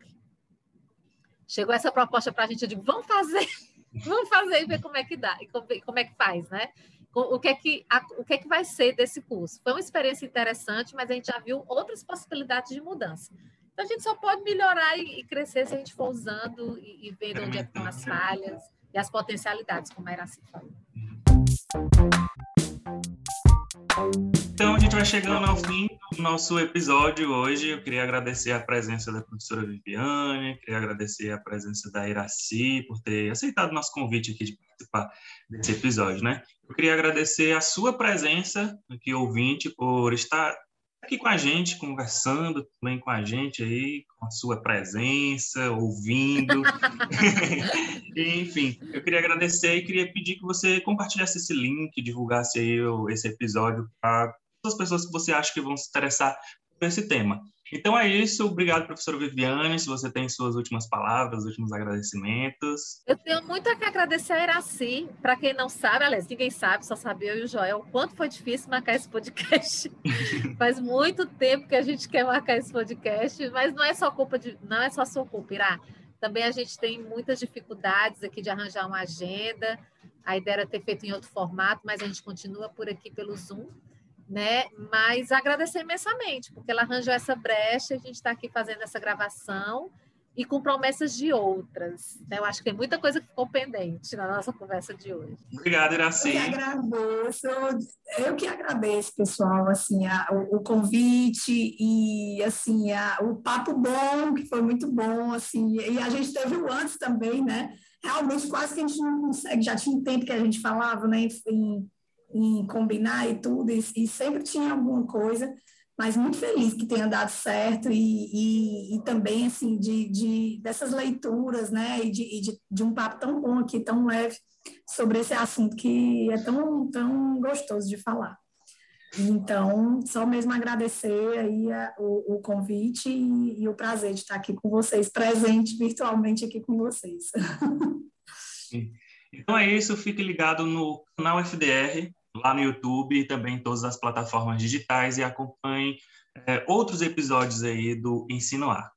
Chegou essa proposta para a gente, eu digo, vamos fazer, vamos fazer e ver como é que dá, e como é que faz, né? O que é que, a, o que é que vai ser desse curso. Foi uma experiência interessante, mas a gente já viu outras possibilidades de mudança. Então, a gente só pode melhorar e, e crescer se a gente for usando e, e vendo onde é estão as falhas e as potencialidades, como a Iraci falou. Então, a gente vai chegando ao fim do nosso episódio hoje. Eu queria agradecer a presença da professora Viviane, queria agradecer a presença da Iraci por ter aceitado o nosso convite aqui de participar desse episódio, né? Eu queria agradecer a sua presença aqui, ouvinte, por estar aqui com a gente, conversando também com a gente aí, com a sua presença, ouvindo. Enfim, eu queria agradecer e queria pedir que você compartilhasse esse link, divulgasse aí esse episódio para as pessoas que você acha que vão se interessar esse tema. Então é isso. Obrigado, professora Viviane. Se você tem suas últimas palavras, últimos agradecimentos. Eu tenho muito a que agradecer a Iraci. Para quem não sabe, aliás, ninguém sabe, só sabe eu e o Joel, o quanto foi difícil marcar esse podcast. Faz muito tempo que a gente quer marcar esse podcast, mas não é só culpa de. Não é só sua culpa, Irá. Também a gente tem muitas dificuldades aqui de arranjar uma agenda. A ideia era ter feito em outro formato, mas a gente continua por aqui pelo Zoom né? Mas agradecer imensamente, porque ela arranjou essa brecha, a gente está aqui fazendo essa gravação e com promessas de outras. Né? Eu acho que tem muita coisa que ficou pendente na nossa conversa de hoje. Obrigado, Iraci. Eu que agradeço, eu que agradeço, pessoal, assim, a, o, o, convite e assim a, o papo bom, que foi muito bom, assim, e a gente teve o antes também, né? Realmente quase que a gente não consegue, já tinha um tempo que a gente falava, né? Em, em combinar e tudo, e, e, sempre tinha alguma coisa, mas muito feliz que tenha dado certo e, e, e também, assim, de, de, dessas leituras, né, e, de, de, de, um papo tão bom aqui, tão leve, sobre esse assunto que é tão, tão gostoso de falar. Então, só mesmo agradecer aí a, o, o, convite e, o prazer de estar aqui com vocês, presente virtualmente aqui com vocês. Então é isso, fique ligado no canal FDR, lá no YouTube e também em todas as plataformas digitais e acompanhe é, outros episódios aí do Ensino A.